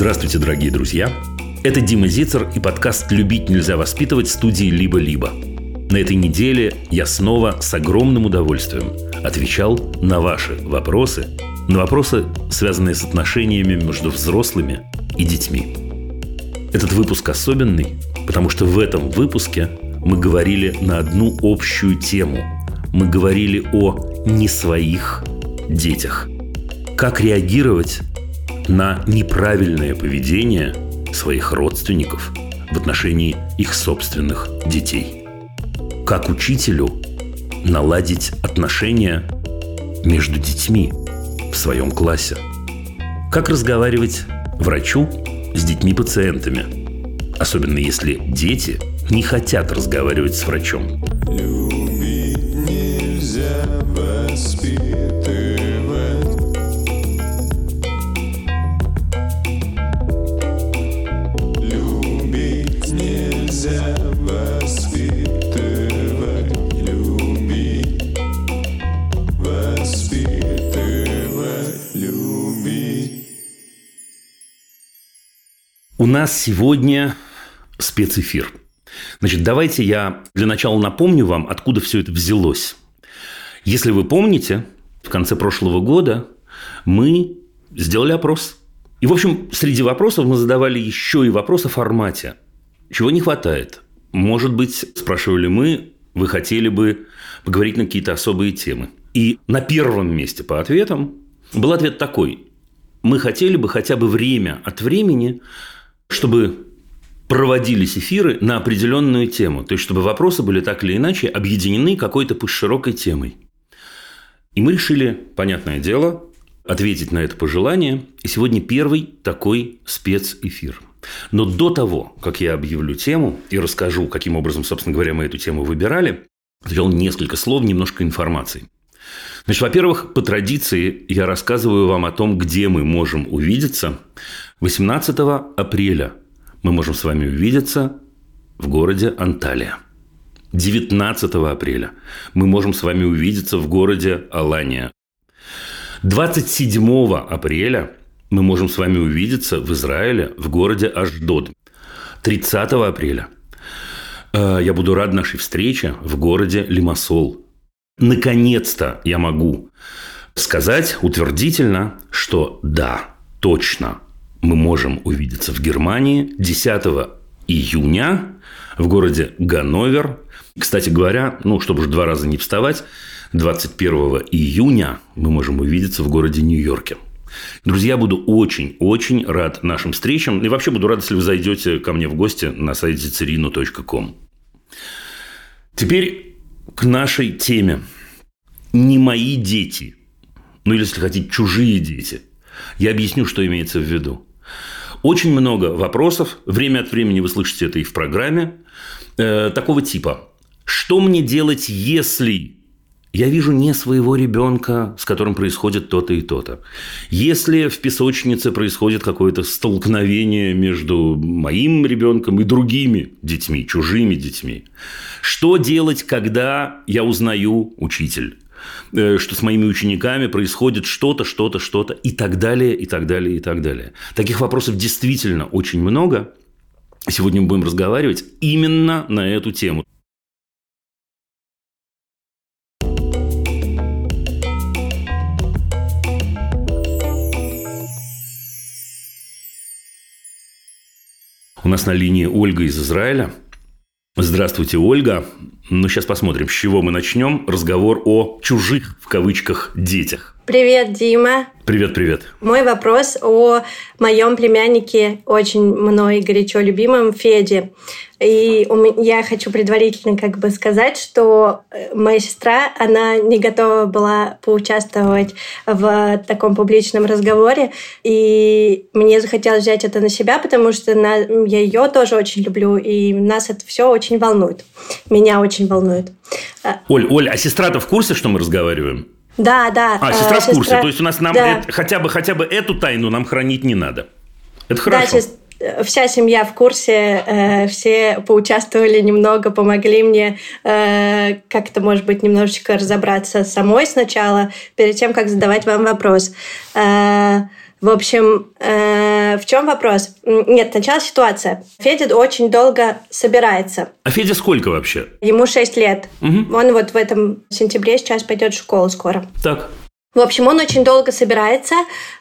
Здравствуйте, дорогие друзья! Это Дима Зицер и подкаст «Любить нельзя воспитывать» студии «Либо-либо». На этой неделе я снова с огромным удовольствием отвечал на ваши вопросы, на вопросы, связанные с отношениями между взрослыми и детьми. Этот выпуск особенный, потому что в этом выпуске мы говорили на одну общую тему. Мы говорили о не своих детях. Как реагировать на неправильное поведение своих родственников в отношении их собственных детей. Как учителю наладить отношения между детьми в своем классе. Как разговаривать врачу с детьми-пациентами, особенно если дети не хотят разговаривать с врачом. Нас сегодня спецэфир. Значит, давайте я для начала напомню вам, откуда все это взялось. Если вы помните, в конце прошлого года мы сделали опрос. И, в общем, среди вопросов мы задавали еще и вопрос о формате. Чего не хватает? Может быть, спрашивали мы, вы хотели бы поговорить на какие-то особые темы. И на первом месте по ответам был ответ такой. Мы хотели бы хотя бы время от времени чтобы проводились эфиры на определенную тему. То есть, чтобы вопросы были так или иначе объединены какой-то широкой темой. И мы решили, понятное дело, ответить на это пожелание. И сегодня первый такой спецэфир. Но до того, как я объявлю тему и расскажу, каким образом, собственно говоря, мы эту тему выбирали, сделал несколько слов, немножко информации. Значит, во-первых, по традиции я рассказываю вам о том, где мы можем увидеться. 18 апреля мы можем с вами увидеться в городе Анталия. 19 апреля мы можем с вами увидеться в городе Алания. 27 апреля мы можем с вами увидеться в Израиле, в городе Аждод. 30 апреля э, я буду рад нашей встрече в городе Лимассол. Наконец-то я могу сказать утвердительно, что да, точно, мы можем увидеться в Германии 10 июня в городе Ганновер. Кстати говоря, ну, чтобы уже два раза не вставать, 21 июня мы можем увидеться в городе Нью-Йорке. Друзья, буду очень-очень рад нашим встречам. И вообще буду рад, если вы зайдете ко мне в гости на сайте церину.ком. Теперь к нашей теме. Не мои дети, ну или, если хотите, чужие дети. Я объясню, что имеется в виду. Очень много вопросов, время от времени вы слышите это и в программе, э, такого типа. Что мне делать, если я вижу не своего ребенка, с которым происходит то-то и то-то. Если в песочнице происходит какое-то столкновение между моим ребенком и другими детьми, чужими детьми, что делать, когда я узнаю учитель? Э, что с моими учениками происходит что-то, что-то, что-то и так далее, и так далее, и так далее. Таких вопросов действительно очень много. Сегодня мы будем разговаривать именно на эту тему. У нас на линии Ольга из Израиля. Здравствуйте, Ольга. Ну, сейчас посмотрим, с чего мы начнем. Разговор о «чужих» в кавычках детях. Привет, Дима. Привет, привет. Мой вопрос о моем племяннике, очень мной горячо любимом Феде. И я хочу предварительно как бы сказать, что э, моя сестра, она не готова была поучаствовать в таком публичном разговоре. И мне захотелось взять это на себя, потому что на, я ее тоже очень люблю, и нас это все очень волнует. Меня очень волнует. Оль, Оль, а сестра-то в курсе, что мы разговариваем? Да, да. А, сестра э, в курсе. Сестра... То есть у нас нам да. это, хотя бы хотя бы эту тайну нам хранить не надо. Это хорошо. Да, сест... Вся семья в курсе, э, все поучаствовали немного, помогли мне э, как-то, может быть, немножечко разобраться самой сначала, перед тем, как задавать вам вопрос. Э, в общем, э, Э, в чем вопрос? Нет, сначала ситуация. Федя очень долго собирается. А Федя сколько вообще? Ему 6 лет. Угу. Он вот в этом сентябре сейчас пойдет в школу скоро. Так. В общем, он очень долго собирается.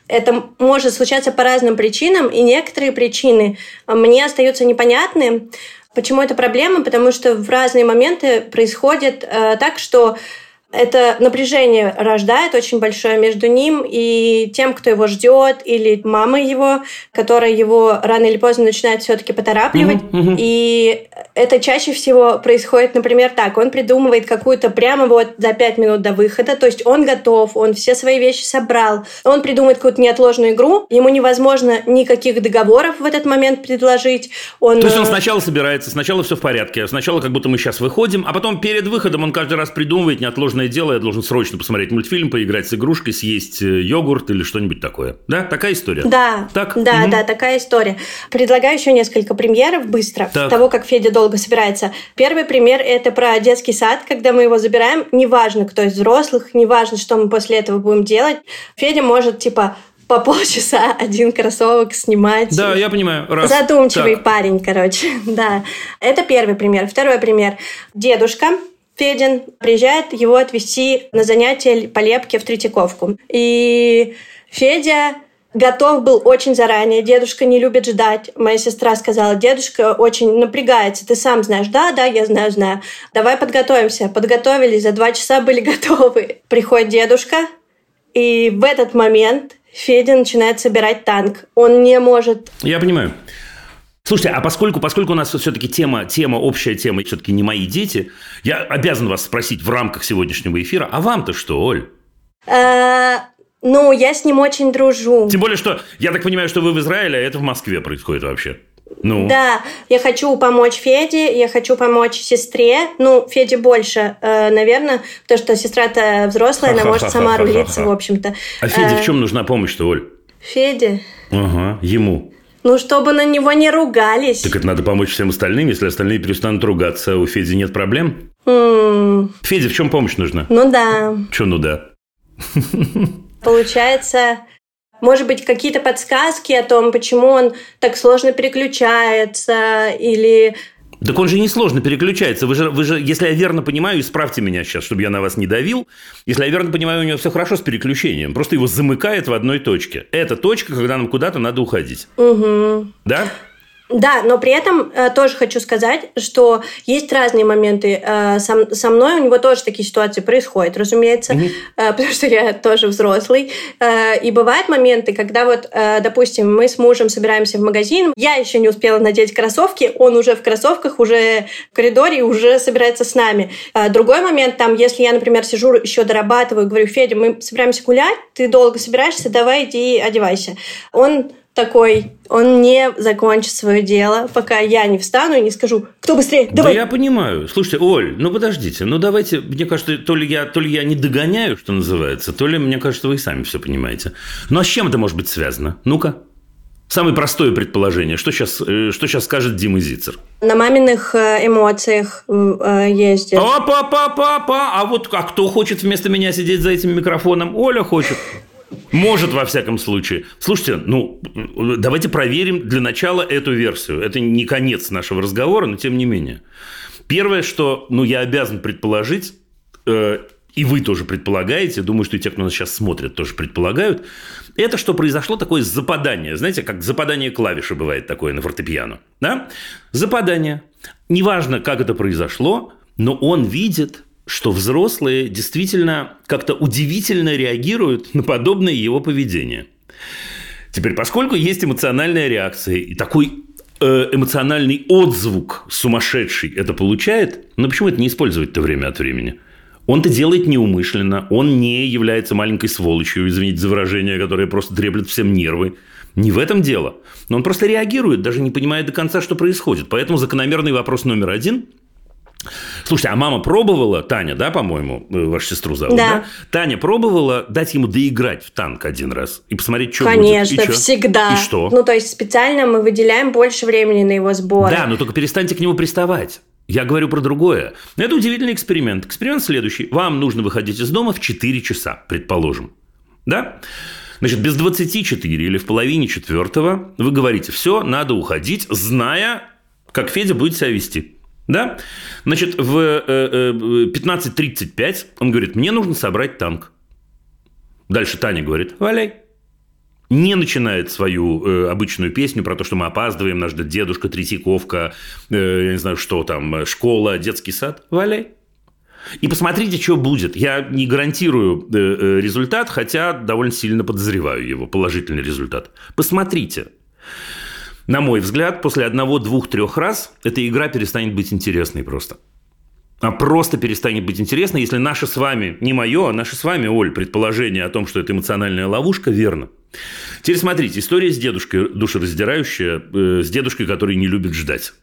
Это может случаться по разным причинам, и некоторые причины мне остаются непонятны. Почему это проблема? Потому что в разные моменты происходит э, так, что это напряжение рождает очень большое между ним и тем, кто его ждет, или мамой его, которая его рано или поздно начинает все-таки поторапливать. Uh-huh, uh-huh. И это чаще всего происходит, например, так. Он придумывает какую-то прямо вот за пять минут до выхода, то есть он готов, он все свои вещи собрал, он придумает какую-то неотложную игру, ему невозможно никаких договоров в этот момент предложить. Он... То есть он э, сначала собирается, сначала все в порядке, сначала как будто мы сейчас выходим, а потом перед выходом он каждый раз придумывает неотложную важное дело, я должен срочно посмотреть мультфильм, поиграть с игрушкой, съесть э, йогурт или что-нибудь такое. Да, такая история? Да, так? да, угу. да, такая история. Предлагаю еще несколько примеров быстро так. того, как Федя долго собирается. Первый пример – это про детский сад, когда мы его забираем. Неважно, кто из взрослых, неважно, что мы после этого будем делать. Федя может, типа, по полчаса один кроссовок снимать. Да, я понимаю. Раз. Задумчивый так. парень, короче. да. Это первый пример. Второй пример. Дедушка Федин приезжает его отвезти на занятие по лепке в Третьяковку. И Федя готов был очень заранее. Дедушка не любит ждать. Моя сестра сказала, дедушка очень напрягается. Ты сам знаешь. Да, да, я знаю, знаю. Давай подготовимся. Подготовились, за два часа были готовы. Приходит дедушка, и в этот момент Федя начинает собирать танк. Он не может... Я понимаю. Слушайте, а поскольку, поскольку у нас все-таки тема, тема, общая тема, все-таки не мои дети, я обязан вас спросить в рамках сегодняшнего эфира, а вам-то что, Оль? Э, ну, я с ним очень дружу. Тем более, что я так понимаю, что вы в Израиле, а это в Москве происходит вообще. Ну. Да, я хочу помочь Феде, я хочу помочь сестре. Ну, Феде больше, э, наверное, потому что сестра-то взрослая, она может сама рулиться, в общем-то. А Феде в э, чем нужна помощь-то, Оль? Феде? Ага, ему. Ну, чтобы на него не ругались. Так это надо помочь всем остальным. Если остальные перестанут ругаться, у Феди нет проблем? Mm. Феде в чем помощь нужна? Ну да. Че ну да? Получается, может быть, какие-то подсказки о том, почему он так сложно переключается, или так он же несложно переключается. Вы же, вы же, если я верно понимаю, исправьте меня сейчас, чтобы я на вас не давил. Если я верно понимаю, у него все хорошо с переключением. Просто его замыкает в одной точке. Это точка, когда нам куда-то надо уходить. Угу. Да? Да, но при этом э, тоже хочу сказать, что есть разные моменты. Э, со, со мной у него тоже такие ситуации происходят, разумеется, mm-hmm. э, потому что я тоже взрослый. Э, и бывают моменты, когда вот, э, допустим, мы с мужем собираемся в магазин, я еще не успела надеть кроссовки, он уже в кроссовках, уже в коридоре, уже собирается с нами. Э, другой момент, там, если я, например, сижу, еще дорабатываю, говорю, Федя, мы собираемся гулять, ты долго собираешься, давай иди одевайся. Он такой, он не закончит свое дело, пока я не встану и не скажу, кто быстрее, давай. Да я понимаю. Слушайте, Оль, ну подождите, ну давайте, мне кажется, то ли я, то ли я не догоняю, что называется, то ли, мне кажется, вы и сами все понимаете. Ну а с чем это может быть связано? Ну-ка. Самое простое предположение. Что сейчас, э, что сейчас скажет Дима Зицер? На маминых э, эмоциях э, ездит. Опа-па-па-па! А вот а кто хочет вместо меня сидеть за этим микрофоном? Оля хочет. Может, во всяком случае. Слушайте, ну, давайте проверим для начала эту версию. Это не конец нашего разговора, но тем не менее. Первое, что ну, я обязан предположить, э, и вы тоже предполагаете, думаю, что и те, кто нас сейчас смотрят, тоже предполагают, это что произошло такое западание. Знаете, как западание клавиши бывает такое на фортепиано. Да? Западание. Неважно, как это произошло, но он видит что взрослые действительно как-то удивительно реагируют на подобное его поведение. Теперь, поскольку есть эмоциональная реакция и такой э, эмоциональный отзвук сумасшедший это получает, но ну, почему это не использовать-то время от времени? Он-то делает неумышленно, он не является маленькой сволочью, извините за выражение, которое просто треплет всем нервы. Не в этом дело. Но он просто реагирует, даже не понимая до конца, что происходит. Поэтому закономерный вопрос номер один Слушайте, а мама пробовала, Таня, да, по-моему, э, вашу сестру зовут, да. да? Таня пробовала дать ему доиграть в танк один раз и посмотреть, что Конечно, будет. Конечно, всегда. И что? Ну, то есть, специально мы выделяем больше времени на его сбор. Да, но только перестаньте к нему приставать. Я говорю про другое. Это удивительный эксперимент. Эксперимент следующий. Вам нужно выходить из дома в 4 часа, предположим. Да? Значит, без 24 или в половине четвертого вы говорите, все, надо уходить, зная, как Федя будет себя вести. Да? Значит, в 15.35 э, он говорит, мне нужно собрать танк. Дальше Таня говорит, валяй не начинает свою э, обычную песню про то, что мы опаздываем, нас ждет дедушка, Третьяковка, э, я не знаю, что там, школа, детский сад. Валяй. И посмотрите, что будет. Я не гарантирую э, э, результат, хотя довольно сильно подозреваю его, положительный результат. Посмотрите. На мой взгляд, после одного, двух, трех раз эта игра перестанет быть интересной просто а просто перестанет быть интересно, если наше с вами, не мое, а наше с вами, Оль, предположение о том, что это эмоциональная ловушка, верно. Теперь смотрите, история с дедушкой душераздирающая, э, с дедушкой, который не любит ждать.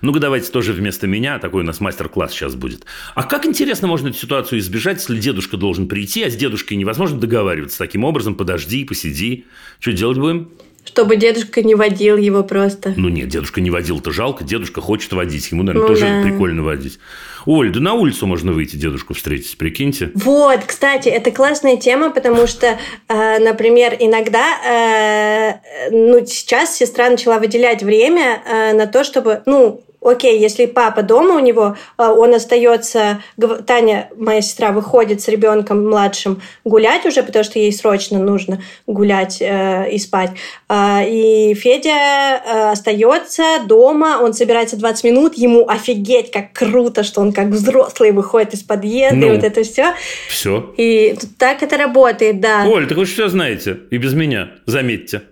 Ну-ка, давайте тоже вместо меня, такой у нас мастер-класс сейчас будет. А как интересно можно эту ситуацию избежать, если дедушка должен прийти, а с дедушкой невозможно договариваться таким образом, подожди, посиди. Что делать будем? Чтобы дедушка не водил его просто. Ну нет, дедушка не водил-то жалко, дедушка хочет водить, ему, наверное, ну, тоже да. прикольно водить. Оль, да на улицу можно выйти дедушку встретить, прикиньте. Вот, кстати, это классная тема, потому что, э, например, иногда, э, ну, сейчас сестра начала выделять время э, на то, чтобы, ну, окей, если папа дома у него, а, он остается, Таня, моя сестра, выходит с ребенком младшим гулять уже, потому что ей срочно нужно гулять э, и спать. Э, и Федя э, остается дома, он собирается 20 минут, ему офигеть, как круто, что он как взрослый выходит из подъезда, ну, и вот это все. Все. И так это работает, да. Оль, так вы все знаете, и без меня, заметьте.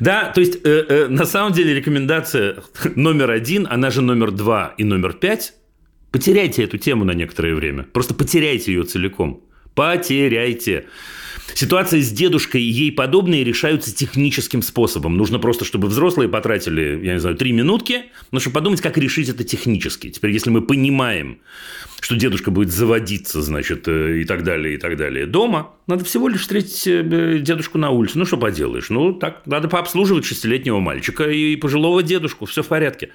Да, то есть э, э, на самом деле рекомендация номер один, она же номер два и номер пять. Потеряйте эту тему на некоторое время. Просто потеряйте ее целиком. Потеряйте. Ситуация с дедушкой и ей подобные решаются техническим способом. Нужно просто, чтобы взрослые потратили, я не знаю, три минутки, но чтобы подумать, как решить это технически. Теперь, если мы понимаем, что дедушка будет заводиться, значит, э, и так далее, и так далее, дома, надо всего лишь встретить э, дедушку на улице. Ну, что поделаешь? Ну, так, надо пообслуживать шестилетнего мальчика и пожилого дедушку. Все в порядке.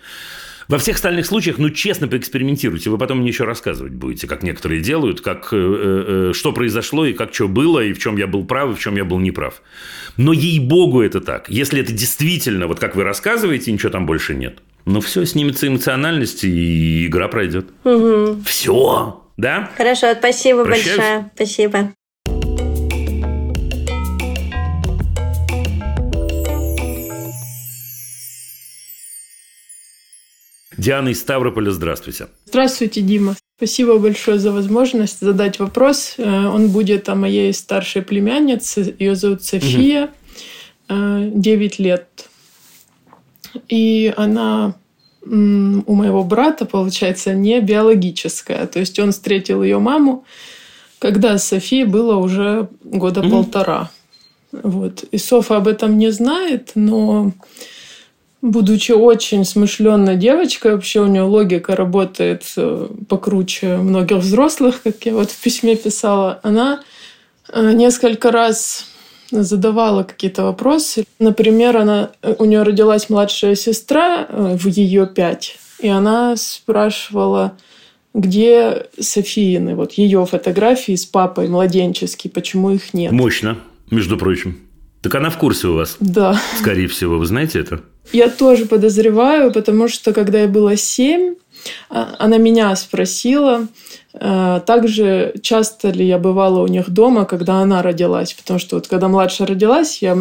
Во всех остальных случаях, ну, честно поэкспериментируйте. Вы потом мне еще рассказывать будете, как некоторые делают, как, э, э, э, что произошло, и как что было, и в чем я был прав, и в чем я был неправ. Но ей-богу это так. Если это действительно, вот как вы рассказываете, ничего там больше нет. Ну, все, снимется эмоциональность, и игра пройдет. Угу. Все. Да? Хорошо, спасибо Прощаюсь. большое. Спасибо. Диана из Ставрополя, здравствуйте. Здравствуйте, Дима. Спасибо большое за возможность задать вопрос. Э, он будет о моей старшей племяннице. Ее зовут София, угу. 9 лет. И она у моего брата, получается, не биологическая. То есть он встретил ее маму, когда Софии было уже года угу. полтора. Вот. И Софа об этом не знает, но Будучи очень смышленной девочкой, вообще у нее логика работает э, покруче многих взрослых, как я вот в письме писала, она э, несколько раз задавала какие-то вопросы. Например, она, э, у нее родилась младшая сестра в ее пять, и она спрашивала, где Софиины, вот ее фотографии с папой младенческие, почему их нет. Мощно, между прочим. Так она в курсе у вас? Да. Скорее всего, вы знаете это? Я тоже подозреваю, потому что когда я была семь, а, она меня спросила, а, также часто ли я бывала у них дома, когда она родилась, потому что вот когда младшая родилась, я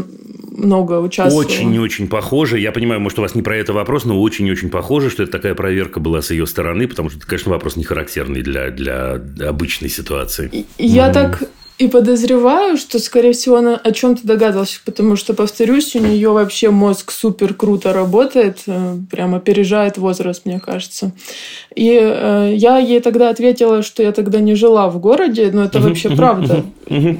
много участвовала. Очень-очень похоже. Я понимаю, может, у вас не про это вопрос, но очень-очень похоже, что это такая проверка была с ее стороны, потому что это, конечно, вопрос не характерный для, для обычной ситуации. Я mm. так и подозреваю, что, скорее всего, она о чем-то догадывалась, потому что, повторюсь, у нее вообще мозг супер круто работает, э, прямо опережает возраст, мне кажется. И э, я ей тогда ответила, что я тогда не жила в городе, но это вообще правда,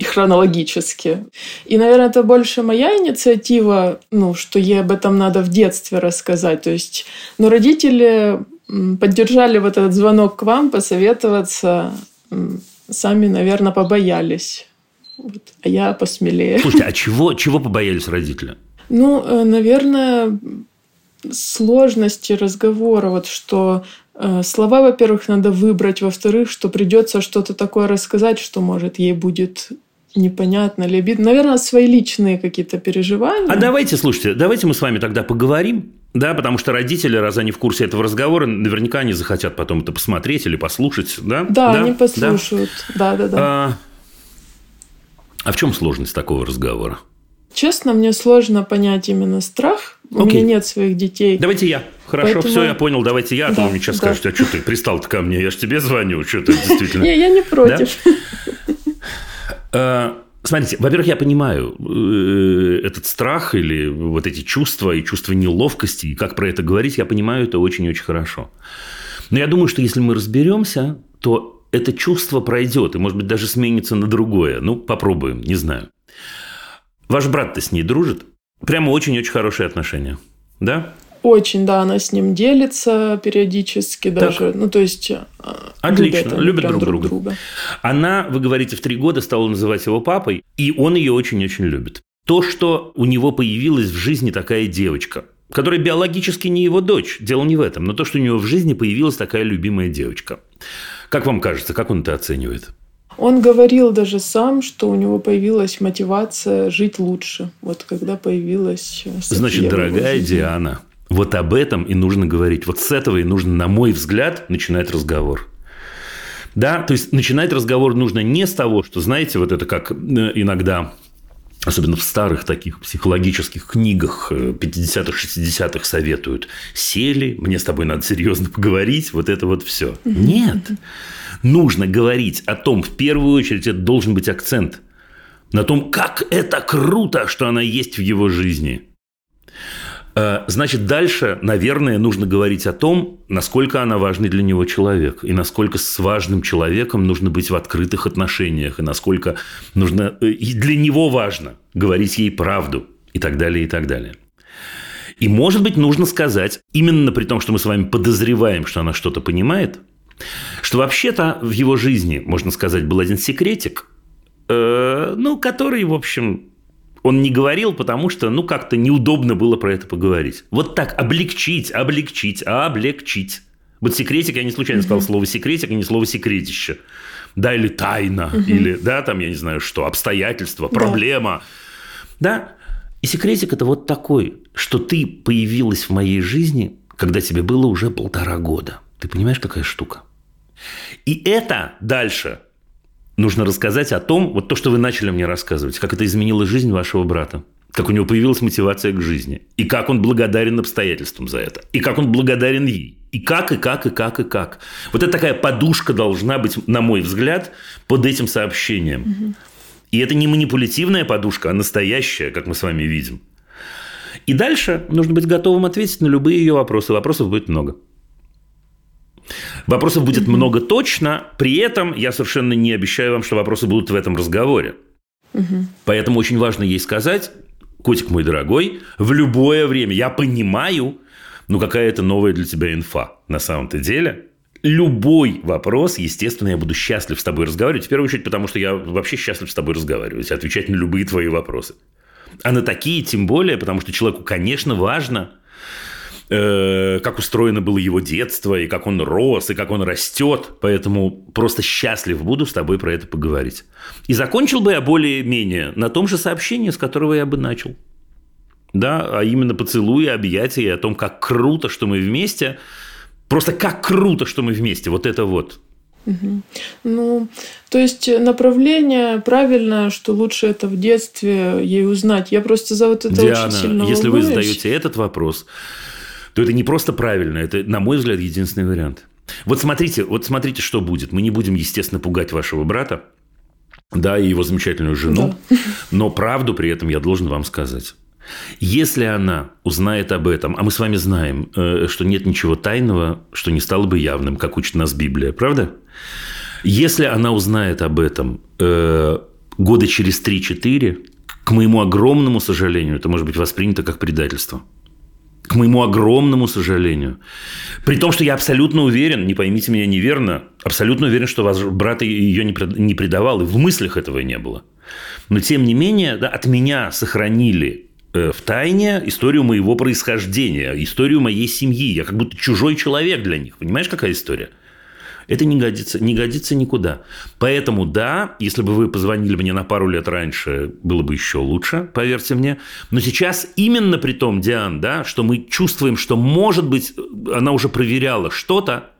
хронологически. И, наверное, это больше моя инициатива, ну, что ей об этом надо в детстве рассказать. То есть, но родители поддержали вот этот звонок к вам, посоветоваться сами, наверное, побоялись. Вот. А я посмелее. Слушайте, а чего, чего побоялись родители? Ну, э, наверное, сложности разговора. Вот что э, слова, во-первых, надо выбрать, во-вторых, что придется что-то такое рассказать, что, может, ей будет непонятно ли обидно. Наверное, свои личные какие-то переживания. А давайте, слушайте, давайте мы с вами тогда поговорим, да, потому что родители, раз они в курсе этого разговора, наверняка они захотят потом это посмотреть или послушать, да? Да, да? они послушают, да, да, да. да. А, а в чем сложность такого разговора? Честно, мне сложно понять именно страх. У Окей. меня нет своих детей. Давайте я. Хорошо, Поэтому... все, я понял. Давайте я. А да, мне сейчас да. скажете, а что ты пристал-то ко мне? Я же тебе звоню. Что ты действительно... Не, я не против. А, смотрите, во-первых, я понимаю э, этот страх или вот эти чувства и чувство неловкости, и как про это говорить, я понимаю это очень-очень хорошо. Но я думаю, что если мы разберемся, то это чувство пройдет и, может быть, даже сменится на другое. Ну, попробуем, не знаю. Ваш брат-то с ней дружит? Прямо очень-очень хорошие отношения. Да? Очень, да, она с ним делится периодически даже. Так. Ну, то есть... А, Отлично, любят, любят друг, друг друга. друга. Она, вы говорите, в три года стала называть его папой, и он ее очень-очень любит. То, что у него появилась в жизни такая девочка, которая биологически не его дочь, дело не в этом, но то, что у него в жизни появилась такая любимая девочка. Как вам кажется, как он это оценивает? Он говорил даже сам, что у него появилась мотивация жить лучше. Вот когда появилась э, София Значит, дорогая Диана, вот об этом и нужно говорить. Вот с этого и нужно, на мой взгляд, начинать разговор. Да, то есть начинать разговор нужно не с того, что, знаете, вот это как э, иногда особенно в старых таких психологических книгах 50-х, э, 60-х советуют. Сели, мне с тобой надо серьезно поговорить, вот это вот все. Нет нужно говорить о том, в первую очередь, это должен быть акцент на том, как это круто, что она есть в его жизни. Э, значит, дальше, наверное, нужно говорить о том, насколько она важный для него человек, и насколько с важным человеком нужно быть в открытых отношениях, и насколько нужно, э, и для него важно говорить ей правду, и так далее, и так далее. И, может быть, нужно сказать, именно при том, что мы с вами подозреваем, что она что-то понимает, что вообще-то в его жизни, можно сказать, был один секретик, э, ну, который, в общем, он не говорил, потому что, ну, как-то неудобно было про это поговорить. Вот так, облегчить, облегчить, облегчить. Вот секретик, я не случайно сказал слово секретик, а не слово секретище. Да, или тайна, угу. или, да, там, я не знаю что, обстоятельства, проблема. Да. да. И секретик – это вот такой, что ты появилась в моей жизни, когда тебе было уже полтора года. Ты понимаешь, какая штука? И это дальше нужно рассказать о том, вот то, что вы начали мне рассказывать, как это изменило жизнь вашего брата, как у него появилась мотивация к жизни, и как он благодарен обстоятельствам за это, и как он благодарен ей, и как, и как, и как, и как. Вот это такая подушка должна быть, на мой взгляд, под этим сообщением. Угу. И это не манипулятивная подушка, а настоящая, как мы с вами видим. И дальше нужно быть готовым ответить на любые ее вопросы. Вопросов будет много. Вопросов будет mm-hmm. много точно, при этом я совершенно не обещаю вам, что вопросы будут в этом разговоре. Mm-hmm. Поэтому очень важно ей сказать, котик мой дорогой, в любое время, я понимаю, ну какая это новая для тебя инфа на самом-то деле. Любой вопрос, естественно, я буду счастлив с тобой разговаривать. В первую очередь, потому что я вообще счастлив с тобой разговаривать, отвечать на любые твои вопросы. А на такие тем более, потому что человеку, конечно, важно Э, как устроено было его детство, и как он рос, и как он растет. Поэтому просто счастлив буду с тобой про это поговорить. И закончил бы я более-менее на том же сообщении, с которого я бы начал. Да, а именно поцелуи, объятия, и о том, как круто, что мы вместе. Просто как круто, что мы вместе. Вот это вот. Угу. Ну, то есть направление правильное, что лучше это в детстве ей узнать. Я просто за вот это Диана, очень сильно если волнуюсь. вы задаете этот вопрос, то это не просто правильно, это, на мой взгляд, единственный вариант. Вот смотрите, вот смотрите, что будет. Мы не будем, естественно, пугать вашего брата, да, и его замечательную жену, да. но правду при этом я должен вам сказать. Если она узнает об этом, а мы с вами знаем, э, что нет ничего тайного, что не стало бы явным, как учит нас Библия, правда? Если она узнает об этом э, года через 3-4, к моему огромному сожалению, это может быть воспринято как предательство – к моему огромному сожалению. При том, что я абсолютно уверен, не поймите меня неверно, абсолютно уверен, что ваш брат ее не предавал, и в мыслях этого не было. Но, тем не менее, да, от меня сохранили э, в тайне историю моего происхождения, историю моей семьи. Я как будто чужой человек для них. Понимаешь, какая история? Это не годится, не годится никуда. Поэтому, да, если бы вы позвонили мне на пару лет раньше, было бы еще лучше, поверьте мне. Но сейчас именно при том, Диан, да, что мы чувствуем, что, может быть, она уже проверяла что-то,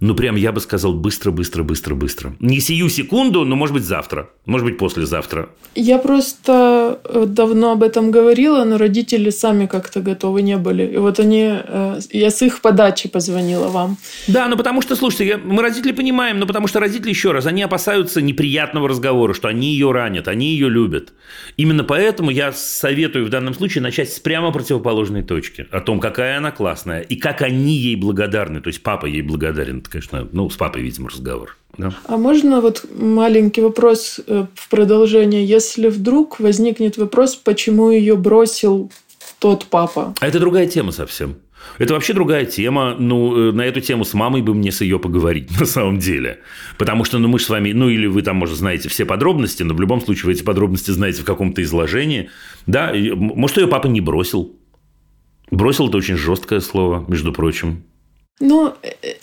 ну, прям я бы сказал быстро, быстро, быстро, быстро. Не сию секунду, но, может быть, завтра. Может быть, послезавтра. Я просто э, давно об этом говорила, но родители сами как-то готовы не были. И вот они... Э, я с их подачи позвонила вам. Да, ну потому что, слушайте, я, мы родители понимаем, но потому что родители, еще раз, они опасаются неприятного разговора, что они ее ранят, они ее любят. Именно поэтому я советую в данном случае начать с прямо противоположной точки. О том, какая она классная и как они ей благодарны. То есть, папа ей благодарен это, конечно, ну, с папой, видимо, разговор. Да? А можно вот маленький вопрос э, в продолжение? Если вдруг возникнет вопрос, почему ее бросил тот папа? А это другая тема совсем. Это вообще другая тема. Ну, э, на эту тему с мамой бы мне с ее поговорить, на самом деле. Потому что, ну, мы с вами, ну, или вы там, может, знаете все подробности, но в любом случае вы эти подробности знаете в каком-то изложении. Да, может, ее папа не бросил. Бросил – это очень жесткое слово, между прочим. Ну,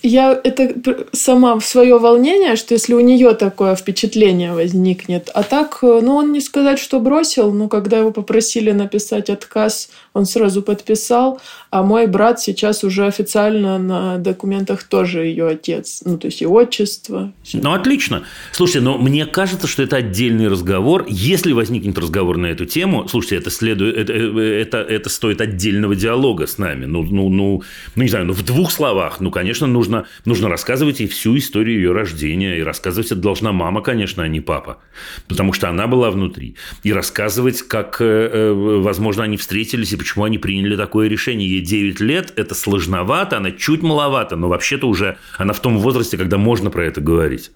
я это сама в свое волнение, что если у нее такое впечатление возникнет. А так, э, ну, он не сказать, что бросил, но когда его попросили написать отказ, он сразу подписал. А мой брат сейчас уже официально на документах тоже ее отец. Ну, то есть и отчество. Ну, отлично. Слушайте, но мне кажется, что это отдельный разговор. Если возникнет разговор на эту тему, слушайте, это следует, это, э, это, это стоит отдельного диалога с нами. Ну, ну, ну, ну, не знаю, ну, в двух словах словах. Ну, конечно, нужно, нужно рассказывать ей всю историю ее рождения. И рассказывать это должна мама, конечно, а не папа. Потому что она была внутри. И рассказывать, как, э, э, возможно, они встретились и почему они приняли такое решение. Ей 9 лет, это сложновато, она чуть маловато, но вообще-то уже она в том возрасте, когда можно про это говорить.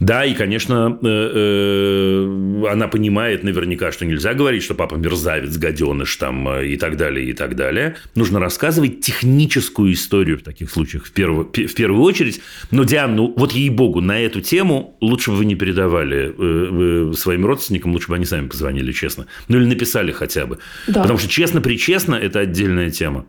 Да, и, конечно, э, э, она понимает наверняка, что нельзя говорить, что папа мерзавец, гаденыш там э, и так далее, и так далее. Нужно рассказывать техническую историю в таких случаях в первую, в первую очередь. Но, Диан, ну вот ей-богу, на эту тему лучше бы вы не передавали своим родственникам, лучше бы они сами позвонили, честно. Ну или написали хотя бы. Да. Потому что честно-причестно – это отдельная тема.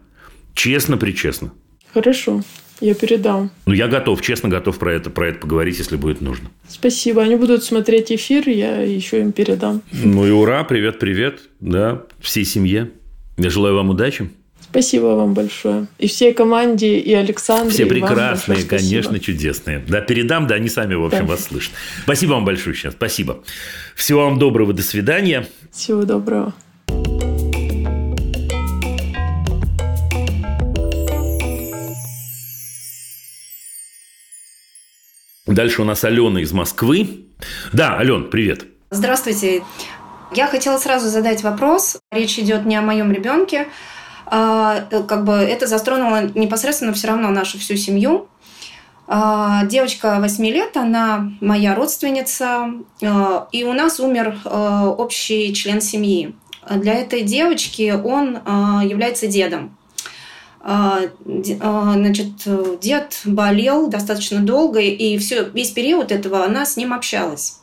Честно-причестно. Хорошо. Я передам. Ну, я готов, честно готов про это, про это поговорить, если будет нужно. Спасибо. Они будут смотреть эфир, я еще им передам. Ну и ура, привет-привет, да, всей семье. Я желаю вам удачи. Спасибо вам большое. И всей команде, и Александру. Все прекрасные, конечно, чудесные. Да, передам, да, они сами, в общем, да. вас слышат. Спасибо вам большое сейчас, спасибо. Всего вам доброго, до свидания. Всего доброго. Дальше у нас Алена из Москвы. Да, Ален, привет. Здравствуйте. Я хотела сразу задать вопрос. Речь идет не о моем ребенке. А, как бы это затронуло непосредственно все равно нашу всю семью. А, девочка 8 лет, она моя родственница, а, и у нас умер общий член семьи. Для этой девочки он является дедом. А, а, значит, дед болел достаточно долго, и все, весь период этого она с ним общалась.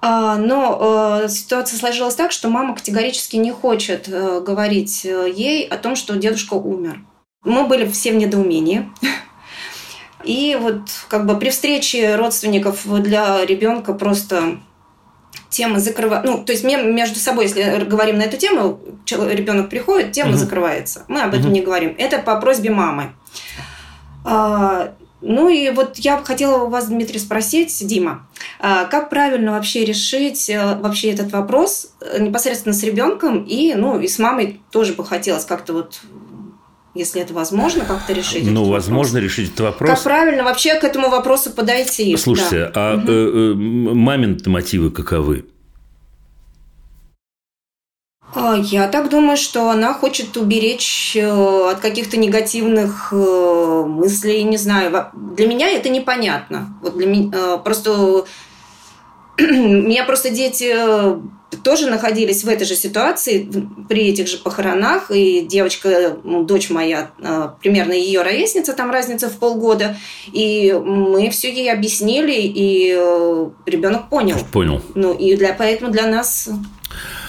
А, но ситуация сложилась так, что мама категорически не хочет э, говорить э, ей о том, что дедушка умер. Мы были все в недоумении. И вот как бы при встрече родственников для ребенка просто тема закрывается. Ну, то есть между собой, если говорим на эту тему, ребенок приходит, тема угу. закрывается. Мы об этом угу. не говорим. Это по просьбе мамы. А, ну и вот я хотела у вас, Дмитрий, спросить, Дима, а как правильно вообще решить э, вообще этот вопрос э, непосредственно с ребенком и, ну, и с мамой тоже бы хотелось как-то вот если это возможно как-то решить. Ну, возможно вопрос. решить этот вопрос. Как правильно вообще к этому вопросу подойти? Слушайте, да. а угу. э, э, мамин мотивы каковы? А, я так думаю, что она хочет уберечь э, от каких-то негативных мыслей, не знаю. Для меня это непонятно. Вот для меня просто меня просто дети тоже находились в этой же ситуации при этих же похоронах, и девочка, дочь моя, а, примерно ее ровесница, там разница в полгода, и мы все ей объяснили, и э, ребенок понял. Понял. Ну, и для, поэтому для нас,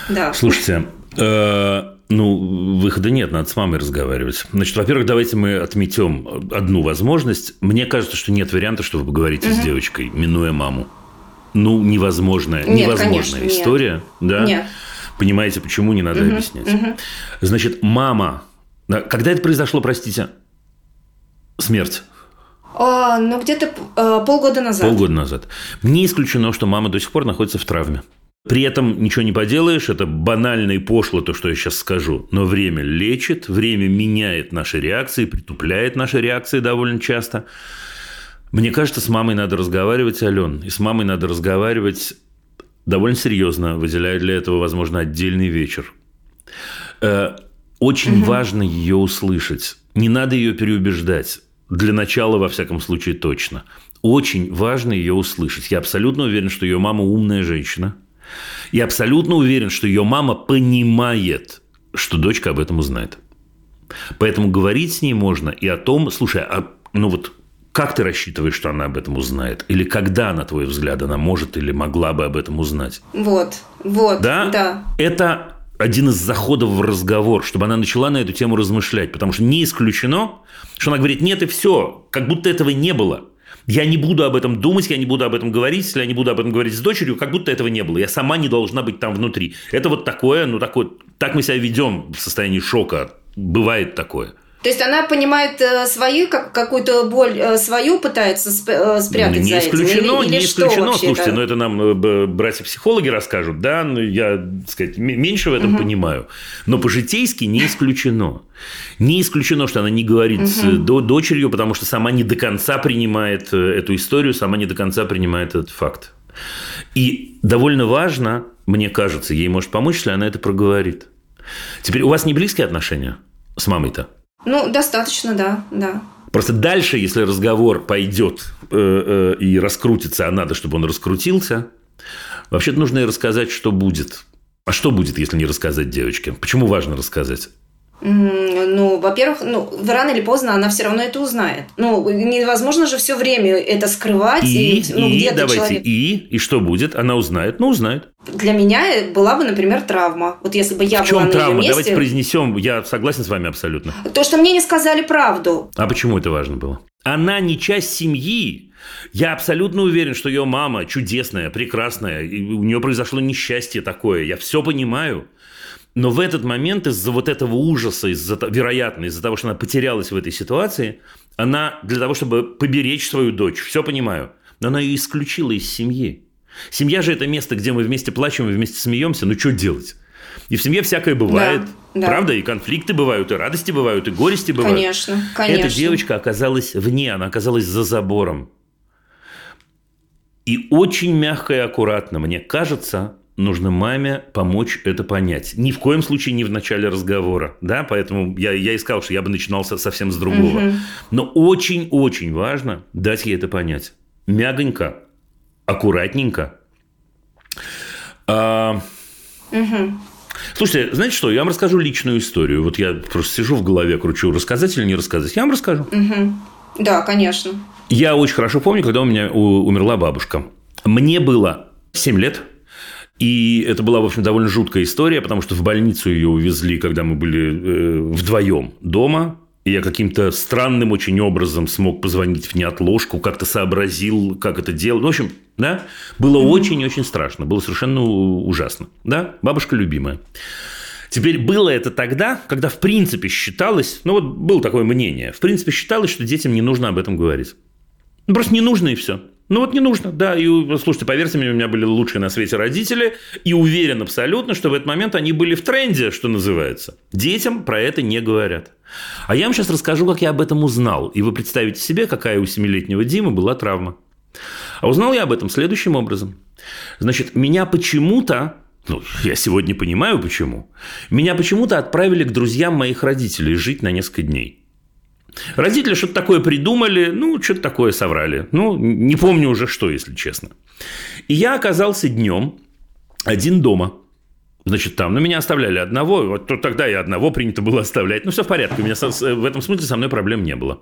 да. Слушайте, э, Ну, выхода нет, надо с мамой разговаривать. Значит, во-первых, давайте мы отметем одну возможность. Мне кажется, что нет варианта, что вы поговорите угу. с девочкой, минуя маму. Ну, невозможная, нет, невозможная конечно, история. Нет. Да? Нет. Понимаете, почему не надо угу, объяснять. Угу. Значит, мама. Когда это произошло, простите? Смерть. А, ну, где-то а, полгода назад. Полгода назад. Не исключено, что мама до сих пор находится в травме. При этом ничего не поделаешь, это банально и пошло то, что я сейчас скажу. Но время лечит, время меняет наши реакции, притупляет наши реакции довольно часто. Мне кажется, с мамой надо разговаривать, Ален, и с мамой надо разговаривать довольно серьезно, выделяя для этого, возможно, отдельный вечер. Э, очень угу. важно ее услышать. Не надо ее переубеждать. Для начала, во всяком случае, точно. Очень важно ее услышать. Я абсолютно уверен, что ее мама умная женщина – я абсолютно уверен, что ее мама понимает, что дочка об этом узнает. Поэтому говорить с ней можно и о том, слушай, а ну вот как ты рассчитываешь, что она об этом узнает? Или когда, на твой взгляд, она может или могла бы об этом узнать? Вот, вот, да. да. Это один из заходов в разговор, чтобы она начала на эту тему размышлять. Потому что не исключено, что она говорит, нет, и все, как будто этого не было. Я не буду об этом думать, я не буду об этом говорить, если я не буду об этом говорить с дочерью, как будто этого не было. Я сама не должна быть там внутри. Это вот такое, ну такое, так мы себя ведем в состоянии шока. Бывает такое. То есть она понимает э, свои, как, какую-то боль э, свою пытается э, спрятать не за исключено, этим? Или, не или исключено, слушайте, но это нам братья-психологи расскажут, да, ну, я, так сказать, меньше в этом угу. понимаю. Но по-житейски не исключено. Не исключено, что она не говорит угу. с дочерью, потому что сама не до конца принимает эту историю, сама не до конца принимает этот факт. И довольно важно, мне кажется, ей может помочь, если она это проговорит. Теперь у вас не близкие отношения с мамой-то? Ну, достаточно, да, да. Просто дальше, если разговор пойдет э, э, и раскрутится, а надо, чтобы он раскрутился, вообще-то нужно и рассказать, что будет. А что будет, если не рассказать девочке? Почему важно рассказать? Ну, во-первых, ну, рано или поздно она все равно это узнает. Ну, невозможно же все время это скрывать. И, и, ну, и давайте, человек... и, и что будет? Она узнает? Ну, узнает. Для меня была бы, например, травма. Вот если бы я в чем была на травма? месте... Давайте произнесем. Я согласен с вами абсолютно. То, что мне не сказали правду. А почему это важно было? Она не часть семьи. Я абсолютно уверен, что ее мама чудесная, прекрасная. И у нее произошло несчастье такое. Я все понимаю. Но в этот момент из-за вот этого ужаса, из-за, вероятно, из-за того, что она потерялась в этой ситуации, она для того, чтобы поберечь свою дочь, все понимаю, но она ее исключила из семьи. Семья же это место, где мы вместе плачем и вместе смеемся. Ну, что делать? И в семье всякое бывает. Да, да. Правда? И конфликты бывают, и радости бывают, и горести бывают. Конечно, конечно. Эта девочка оказалась вне, она оказалась за забором. И очень мягко и аккуратно, мне кажется, нужно маме помочь это понять. Ни в коем случае не в начале разговора, да, поэтому я, я искал, что я бы начинал совсем с другого. Угу. Но очень-очень важно дать ей это понять. Мягонько, аккуратненько. А... Угу. Слушайте, знаете что, я вам расскажу личную историю. Вот я просто сижу в голове, кручу, рассказать или не рассказать. Я вам расскажу. Угу. Да, конечно. Я очень хорошо помню, когда у меня умерла бабушка. Мне было 7 лет – и это была, в общем, довольно жуткая история, потому что в больницу ее увезли, когда мы были э, вдвоем дома. И я каким-то странным очень образом смог позвонить в неотложку, как-то сообразил, как это делать. Ну, в общем, да, было очень-очень страшно, было совершенно ужасно. Да, бабушка любимая. Теперь было это тогда, когда в принципе считалось, ну вот было такое мнение, в принципе считалось, что детям не нужно об этом говорить. Ну, просто не нужно и все. Ну вот не нужно, да. И слушайте, поверьте мне, у меня были лучшие на свете родители, и уверен абсолютно, что в этот момент они были в тренде, что называется. Детям про это не говорят. А я вам сейчас расскажу, как я об этом узнал. И вы представите себе, какая у семилетнего Димы была травма. А узнал я об этом следующим образом. Значит, меня почему-то ну, я сегодня понимаю, почему. Меня почему-то отправили к друзьям моих родителей жить на несколько дней. Родители что-то такое придумали, ну, что-то такое соврали. Ну, не помню уже что, если честно. И я оказался днем один дома. Значит, там, ну, меня оставляли одного, вот тогда и одного принято было оставлять. Ну, все в порядке, у меня в этом смысле со мной проблем не было.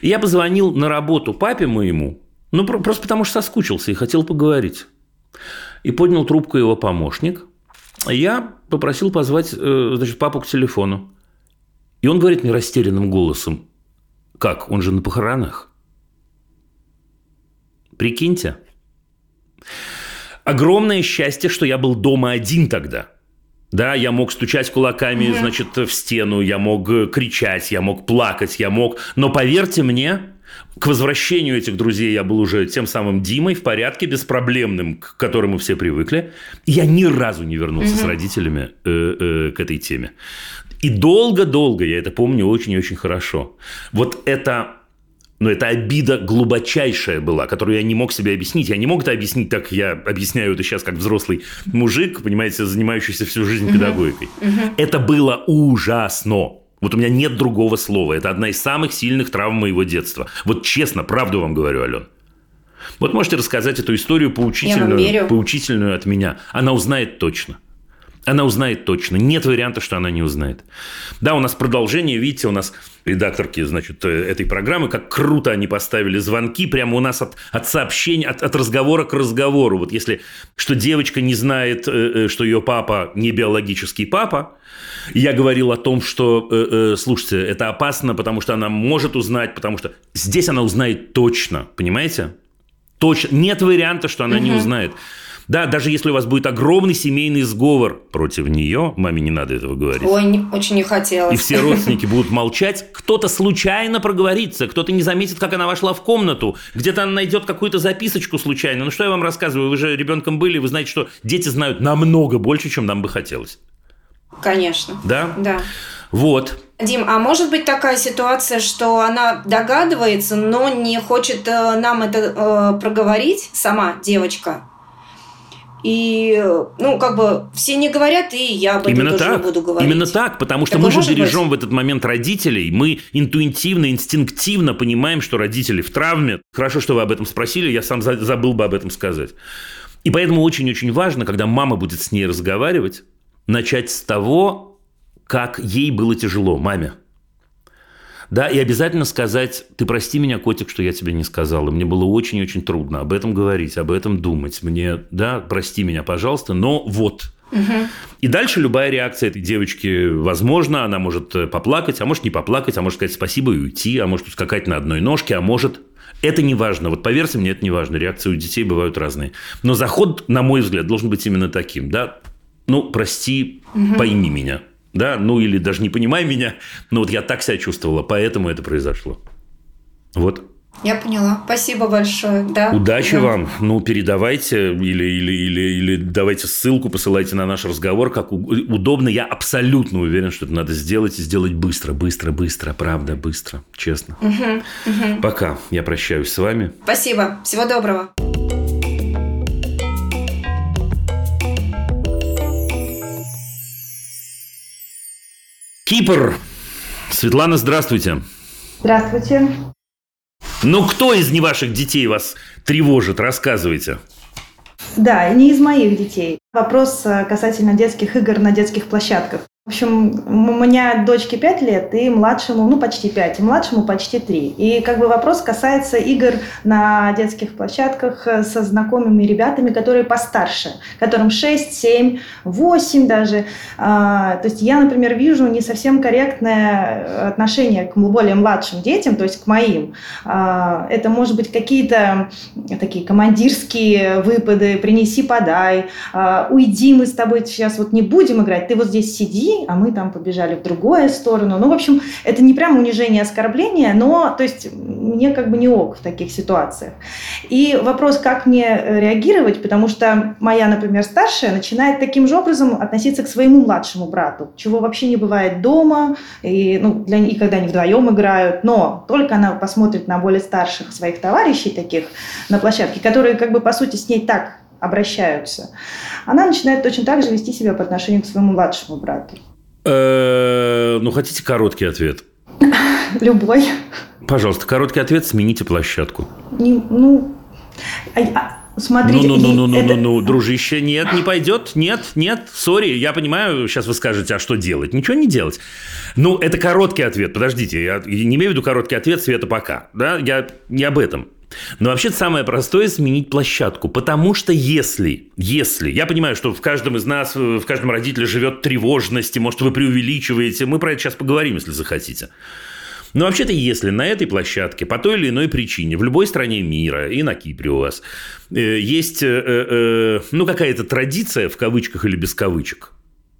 И я позвонил на работу папе моему, ну, просто потому что соскучился и хотел поговорить. И поднял трубку его помощник, Я попросил позвать, э, значит, папу к телефону. И он говорит мне растерянным голосом, как, он же на похоронах. Прикиньте. Огромное счастье, что я был дома один тогда. Да, я мог стучать кулаками, угу. значит, в стену, я мог кричать, я мог плакать, я мог... Но поверьте мне, к возвращению этих друзей я был уже тем самым Димой в порядке, беспроблемным, к которому все привыкли. Я ни разу не вернулся угу. с родителями э, э, к этой теме. И долго-долго, я это помню очень-очень хорошо. Вот это но это обида глубочайшая была, которую я не мог себе объяснить. Я не мог это объяснить так, я объясняю это сейчас как взрослый мужик, понимаете, занимающийся всю жизнь педагогикой. Uh-huh. Это было ужасно. Вот у меня нет другого слова. Это одна из самых сильных травм моего детства. Вот честно, правду вам говорю, Ален. Вот можете рассказать эту историю поучительную, поучительную от меня. Она узнает точно. Она узнает точно. Нет варианта, что она не узнает. Да, у нас продолжение. Видите, у нас редакторки, значит, э, этой программы, как круто они поставили звонки прямо у нас от, от сообщения, от, от разговора к разговору. Вот если, что девочка не знает, э, э, что ее папа не биологический папа, я говорил о том, что, слушайте, это опасно, потому что она может узнать, потому что здесь она узнает точно, понимаете? Точно. Нет варианта, что она угу. не узнает. Да, даже если у вас будет огромный семейный сговор против нее, маме не надо этого говорить. Ой, не, очень не хотелось. И все родственники будут молчать, кто-то случайно проговорится, кто-то не заметит, как она вошла в комнату, где-то она найдет какую-то записочку случайно. Ну что я вам рассказываю, вы же ребенком были, вы знаете, что дети знают намного больше, чем нам бы хотелось. Конечно. Да? Да. Вот. Дим, а может быть такая ситуация, что она догадывается, но не хочет э, нам это э, проговорить сама девочка? И, ну, как бы все не говорят, и я об этом Именно тоже так. не буду говорить. Именно так, потому что Такое мы же бережем быть? в этот момент родителей. Мы интуитивно, инстинктивно понимаем, что родители в травме. Хорошо, что вы об этом спросили, я сам забыл бы об этом сказать. И поэтому очень-очень важно, когда мама будет с ней разговаривать, начать с того, как ей было тяжело, маме. Да, и обязательно сказать, ты прости меня, котик, что я тебе не сказал. И мне было очень-очень трудно об этом говорить, об этом думать. Мне, да, прости меня, пожалуйста, но вот. Угу. И дальше любая реакция этой девочки возможна. Она может э, поплакать, а может не поплакать, а может сказать спасибо и уйти, а может ускакать на одной ножке, а может это не важно. Вот поверьте мне, это не важно. Реакции у детей бывают разные. Но заход, на мой взгляд, должен быть именно таким. Да? Ну, прости, угу. пойми меня да, ну или даже не понимай меня, но вот я так себя чувствовала, поэтому это произошло. Вот. Я поняла. Спасибо большое. Да. Удачи да. вам. Ну, передавайте или, или, или, или давайте ссылку, посылайте на наш разговор, как удобно. Я абсолютно уверен, что это надо сделать и сделать быстро, быстро, быстро, правда, быстро, честно. Угу, угу. Пока. Я прощаюсь с вами. Спасибо. Всего доброго. Кипр. Светлана, здравствуйте. Здравствуйте. Ну, кто из не ваших детей вас тревожит? Рассказывайте. Да, не из моих детей. Вопрос э, касательно детских игр на детских площадках. В общем, у меня дочке 5 лет, и младшему, ну, почти 5, и младшему почти 3. И как бы вопрос касается игр на детских площадках э, со знакомыми ребятами, которые постарше, которым 6, 7, 8 даже. А, то есть я, например, вижу не совсем корректное отношение к более младшим детям, то есть к моим. А, это может быть какие-то такие командирские выпады, принеси, подай, а, уйди, мы с тобой сейчас вот не будем играть, ты вот здесь сиди, а мы там побежали в другую сторону. Ну, в общем, это не прямо унижение, оскорбление, но, то есть, мне как бы не ок в таких ситуациях. И вопрос, как мне э, реагировать, потому что моя, например, старшая начинает таким же образом относиться к своему младшему брату, чего вообще не бывает дома, и, ну, для, и когда они вдвоем играют, но только она посмотрит на более старших своих товарищей таких на площадке, которые как бы по сути с ней так обращаются, она начинает точно так же вести себя по отношению к своему младшему брату. Э, ну, хотите короткий ответ? Любой. Пожалуйста, короткий ответ, смените площадку. Не, ну, а, а, смотрите. Ну, ну, ну, ну, это... ну, ну, дружище, нет, не пойдет, нет, нет, сори, я понимаю, сейчас вы скажете, а что делать? Ничего не делать. Ну, это короткий ответ, подождите, я не имею в виду короткий ответ, Света, пока, да, я не об этом. Но вообще самое простое – сменить площадку. Потому что если, если, я понимаю, что в каждом из нас, в каждом родителе живет тревожность, и, может, вы преувеличиваете, мы про это сейчас поговорим, если захотите. Но вообще-то, если на этой площадке по той или иной причине в любой стране мира, и на Кипре у вас, э, есть э, э, ну, какая-то традиция, в кавычках или без кавычек,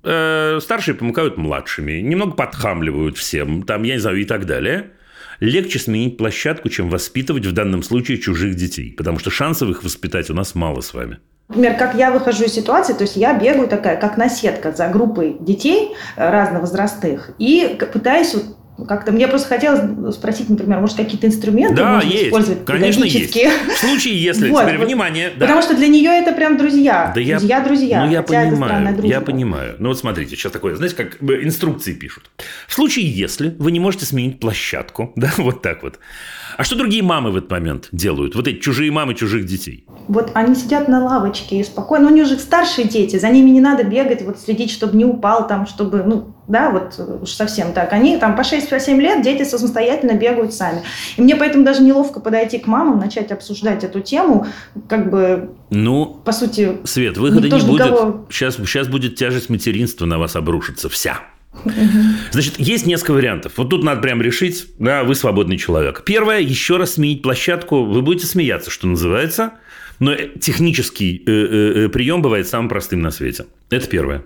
старшие помыкают младшими, немного подхамливают всем, там, я не знаю, и так далее – легче сменить площадку, чем воспитывать в данном случае чужих детей, потому что шансов их воспитать у нас мало с вами. Например, как я выхожу из ситуации, то есть я бегаю такая, как наседка за группой детей разновозрастных и пытаюсь вот как-то мне просто хотелось спросить, например, может, какие-то инструменты да, можно есть. использовать Конечно, есть. В случае, если, вот, теперь, вот, внимание. Да. Потому что для нее это прям друзья. Да друзья, я, друзья. Ну, я понимаю, я понимаю. Ну, вот смотрите, сейчас такое, знаете, как инструкции пишут. В случае, если вы не можете сменить площадку, да, вот так вот, а что другие мамы в этот момент делают? Вот эти чужие мамы чужих детей. Вот они сидят на лавочке и спокойно. У них же старшие дети, за ними не надо бегать, вот следить, чтобы не упал там, чтобы, ну, да, вот уж совсем так. Они там по 6-7 лет, дети самостоятельно бегают сами. И мне поэтому даже неловко подойти к мамам, начать обсуждать эту тему, как бы, ну, по сути... Свет, выхода не будет. Никого... Сейчас, сейчас будет тяжесть материнства на вас обрушиться. Вся. Значит, есть несколько вариантов. Вот тут надо прям решить, да, вы свободный человек. Первое, еще раз сменить площадку. Вы будете смеяться, что называется. Но технический э, э, э, прием бывает самым простым на свете. Это первое.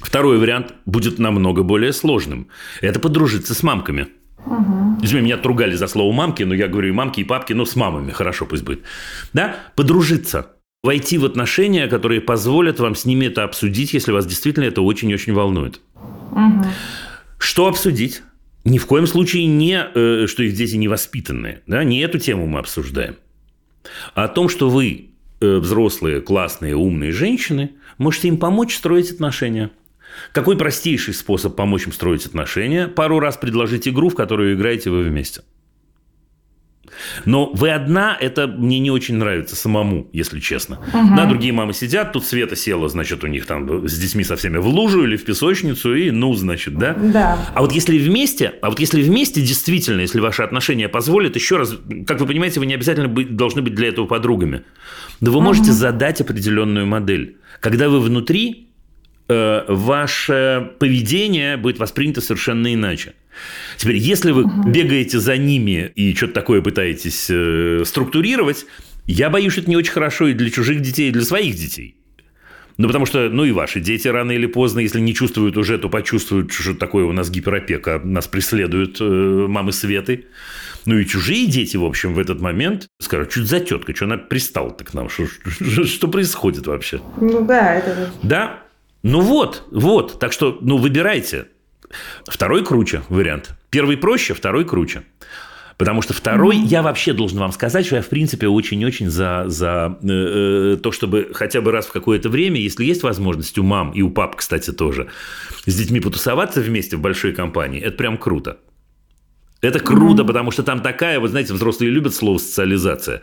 Второй вариант будет намного более сложным. Это подружиться с мамками. Угу. Извини, меня отругали за слово мамки, но я говорю и мамки, и папки, но с мамами, хорошо пусть будет. Да? Подружиться. Войти в отношения, которые позволят вам с ними это обсудить, если вас действительно это очень-очень волнует. Угу. Что обсудить? Ни в коем случае не, э, что их дети невоспитанные. Да? Не эту тему мы обсуждаем. А о том, что вы э, взрослые, классные, умные женщины, можете им помочь строить отношения. Какой простейший способ помочь им строить отношения? Пару раз предложить игру, в которую играете вы вместе. Но вы одна, это мне не очень нравится самому, если честно. Угу. Да, другие мамы сидят, тут Света села, значит, у них там с детьми со всеми в лужу или в песочницу, и ну, значит, да? Да. А вот если вместе, а вот если вместе, действительно, если ваши отношения позволят, еще раз, как вы понимаете, вы не обязательно быть, должны быть для этого подругами. Да вы угу. можете задать определенную модель. Когда вы внутри, э, ваше поведение будет воспринято совершенно иначе. Теперь, если вы угу. бегаете за ними и что-то такое пытаетесь э, структурировать, я боюсь, что это не очень хорошо и для чужих детей, и для своих детей. Ну, потому что, ну, и ваши дети рано или поздно, если не чувствуют уже, то почувствуют, что такое у нас гиперопека, нас преследуют э, мамы Светы. Ну, и чужие дети, в общем, в этот момент скажут, что за тетка, что она пристала-то к нам, что, что, что происходит вообще? Ну, да, это... Да? Ну, вот, вот. Так что, ну, выбирайте. Второй круче вариант. Первый проще, второй круче. Потому что второй, mm-hmm. я вообще должен вам сказать, что я, в принципе, очень-очень за, за э, то, чтобы хотя бы раз в какое-то время, если есть возможность у мам и у пап, кстати, тоже, с детьми потусоваться вместе в большой компании, это прям круто. Это круто, mm-hmm. потому что там такая, вы знаете, взрослые любят слово социализация.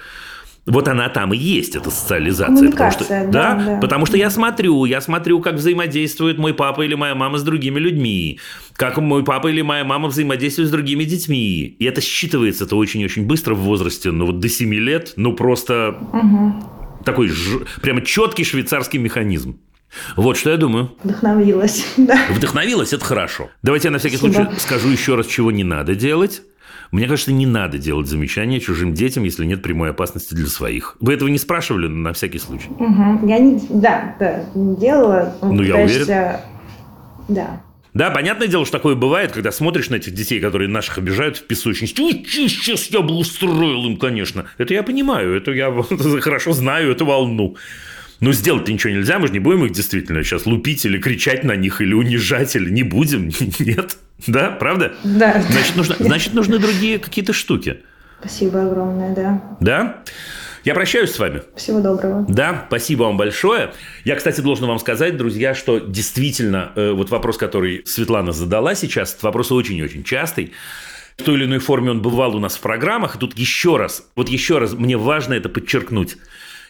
Вот она там и есть, эта социализация. Потому что, да, да, да. Потому что я смотрю, я смотрю, как взаимодействует мой папа или моя мама с другими людьми, как мой папа или моя мама взаимодействуют с другими детьми. И это считывается это очень-очень быстро в возрасте, ну вот до 7 лет, ну просто угу. такой ж... прямо четкий швейцарский механизм. Вот что я думаю. Вдохновилась. Да. Вдохновилась, это хорошо. Давайте я на всякий Спасибо. случай скажу еще раз, чего не надо делать. Мне кажется, не надо делать замечания чужим детям, если нет прямой опасности для своих. Вы этого не спрашивали на всякий случай? Угу. Я не, да, да, не делала. Ну, я уверен. Да. Да, понятное дело, что такое бывает, когда смотришь на этих детей, которые наших обижают в песочнице. Ой, сейчас я бы устроил им, конечно. Это я понимаю, это я хорошо знаю эту волну. Но сделать ничего нельзя, мы же не будем их действительно сейчас лупить или кричать на них, или унижать, или не будем. Нет. Да, правда? Да. Значит, нужно, значит, нужны другие какие-то штуки. Спасибо огромное, да. Да? Я прощаюсь с вами. Всего доброго. Да, спасибо вам большое. Я, кстати, должен вам сказать, друзья, что действительно э, вот вопрос, который Светлана задала сейчас, вопрос очень-очень частый. В той или иной форме он бывал у нас в программах. И тут еще раз, вот еще раз мне важно это подчеркнуть.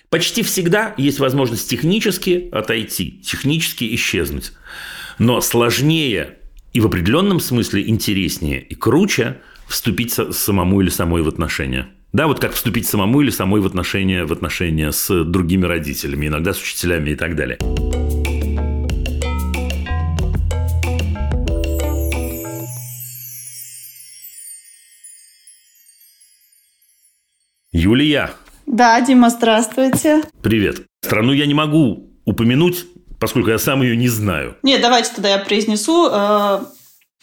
Почти всегда есть возможность технически отойти, технически исчезнуть. Но сложнее и в определенном смысле интереснее и круче вступить самому или самой в отношения. Да, вот как вступить самому или самой в отношения, в отношения с другими родителями, иногда с учителями и так далее. Юлия. Да, Дима, здравствуйте. Привет. Страну я не могу упомянуть, поскольку я сам ее не знаю. Нет, давайте тогда я произнесу. Э,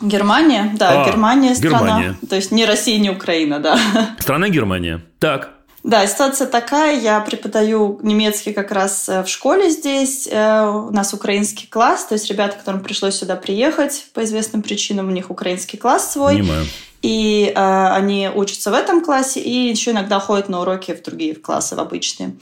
Германия, да, а, Германия страна. Германия. То есть не Россия, не Украина, да. Страна Германия. Так. Да, ситуация такая. Я преподаю немецкий как раз э, в школе здесь. Э, у нас украинский класс. То есть ребята, которым пришлось сюда приехать по известным причинам, у них украинский класс свой. Понимаю. И э, они учатся в этом классе и еще иногда ходят на уроки в другие классы, в обычные.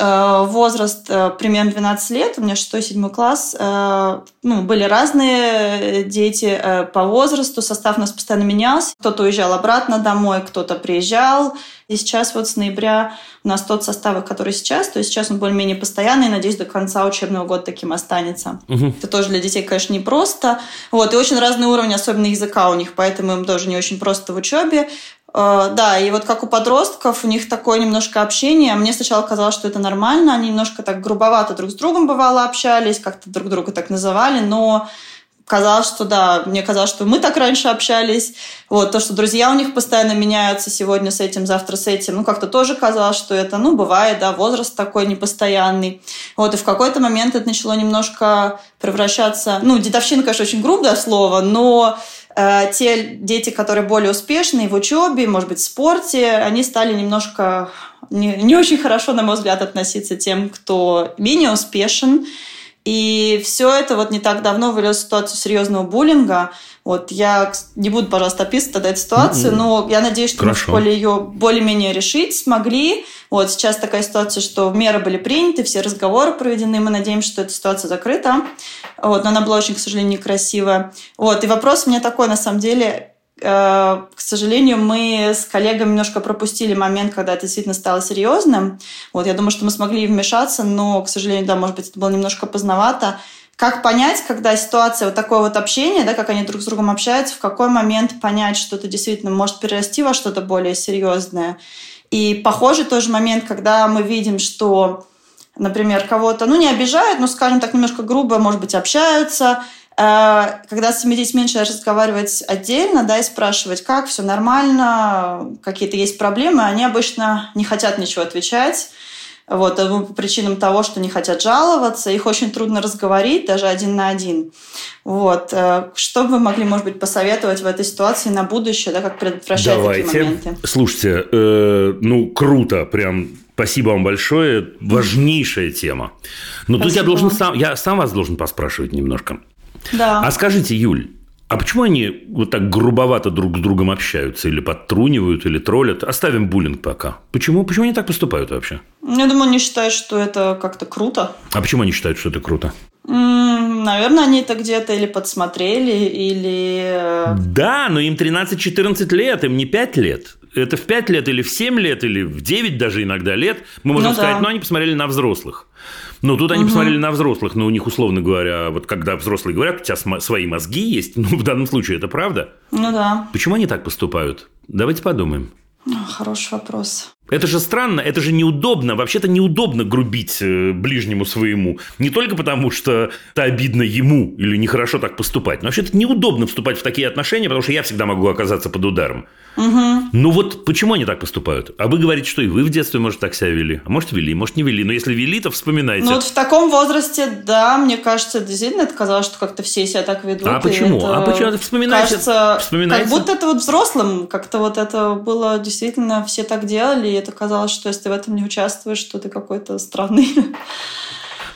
Э, возраст э, примерно 12 лет, у меня 6-7 класс, э, ну, были разные дети по возрасту, состав у нас постоянно менялся. Кто-то уезжал обратно домой, кто-то приезжал. И сейчас вот с ноября у нас тот состав, который сейчас, то есть сейчас он более-менее постоянный, надеюсь, до конца учебного года таким останется. Угу. Это тоже для детей, конечно, непросто. Вот, и очень разный уровень, особенно языка у них, поэтому им тоже не очень просто в учебе. Э, да, и вот как у подростков, у них такое немножко общение. Мне сначала казалось, что это нормально. Они немножко так грубовато друг с другом бывало общались, как-то друг друга так называли, но казалось, что да, мне казалось, что мы так раньше общались. Вот, то, что друзья у них постоянно меняются сегодня с этим, завтра с этим. Ну, как-то тоже казалось, что это, ну, бывает, да, возраст такой непостоянный. Вот, и в какой-то момент это начало немножко превращаться... Ну, дедовщина, конечно, очень грубое слово, но те дети, которые более успешные в учебе, может быть, в спорте, они стали немножко не, не очень хорошо, на мой взгляд, относиться тем, кто менее успешен. И все это вот не так давно вылез в ситуацию серьезного буллинга. Вот я не буду, пожалуйста, описывать тогда эту ситуацию, mm-hmm. но я надеюсь, что Хорошо. мы в школе ее более-менее решить смогли. Вот сейчас такая ситуация, что меры были приняты, все разговоры проведены, мы надеемся, что эта ситуация закрыта. Вот, но она была очень, к сожалению, некрасивая. Вот, и вопрос у меня такой, на самом деле, к сожалению, мы с коллегами немножко пропустили момент, когда это действительно стало серьезным. Вот, я думаю, что мы смогли вмешаться, но, к сожалению, да, может быть, это было немножко поздновато. Как понять, когда ситуация вот такое вот общение, да, как они друг с другом общаются, в какой момент понять, что это действительно может перерасти во что-то более серьезное. И похожий тоже момент, когда мы видим, что, например, кого-то, ну, не обижают, но, скажем так, немножко грубо, может быть, общаются, э, когда с детьми начинаешь разговаривать отдельно, да, и спрашивать, как, все нормально, какие-то есть проблемы, они обычно не хотят ничего отвечать, вот, по причинам того, что не хотят жаловаться, их очень трудно разговорить, даже один на один. Вот. Э, что бы вы могли, может быть, посоветовать в этой ситуации на будущее, да, как предотвращать Давайте. такие моменты? Слушайте, э, ну, круто, прям Спасибо вам большое. Важнейшая тема. Но Спасибо. тут я должен сам, я сам вас должен поспрашивать немножко. Да. А скажите, Юль, а почему они вот так грубовато друг с другом общаются? Или подтрунивают, или троллят? Оставим буллинг пока. Почему? Почему они так поступают вообще? Я думаю, они считают, что это как-то круто. А почему они считают, что это круто? Наверное, они это где-то или подсмотрели, или... Э, да, но им 13-14 лет, им не 5 лет. Это в 5 лет или в 7 лет, или в 9 даже иногда лет. Мы можем ну, сказать, да. но они посмотрели на взрослых. Ну, тут они угу. посмотрели на взрослых, но у них, условно говоря, вот когда взрослые говорят, у тебя свои мозги есть, ну, в данном случае это правда. Ну да. Почему они так поступают? Давайте подумаем. Хороший вопрос. Это же странно, это же неудобно. Вообще-то неудобно грубить э, ближнему своему. Не только потому, что это обидно ему или нехорошо так поступать. Но вообще-то неудобно вступать в такие отношения, потому что я всегда могу оказаться под ударом. Угу. Ну вот почему они так поступают? А вы говорите, что и вы в детстве, может, так себя вели. А может, вели, может, не вели. Но если вели, то вспоминайте. Ну вот в таком возрасте, да, мне кажется, действительно это казалось, что как-то все себя так ведут. А почему? А почему? Вспоминайте. Кажется, вспоминайте. как будто это вот взрослым. Как-то вот это было действительно, все так делали, это казалось, что если ты в этом не участвуешь, что ты какой-то странный.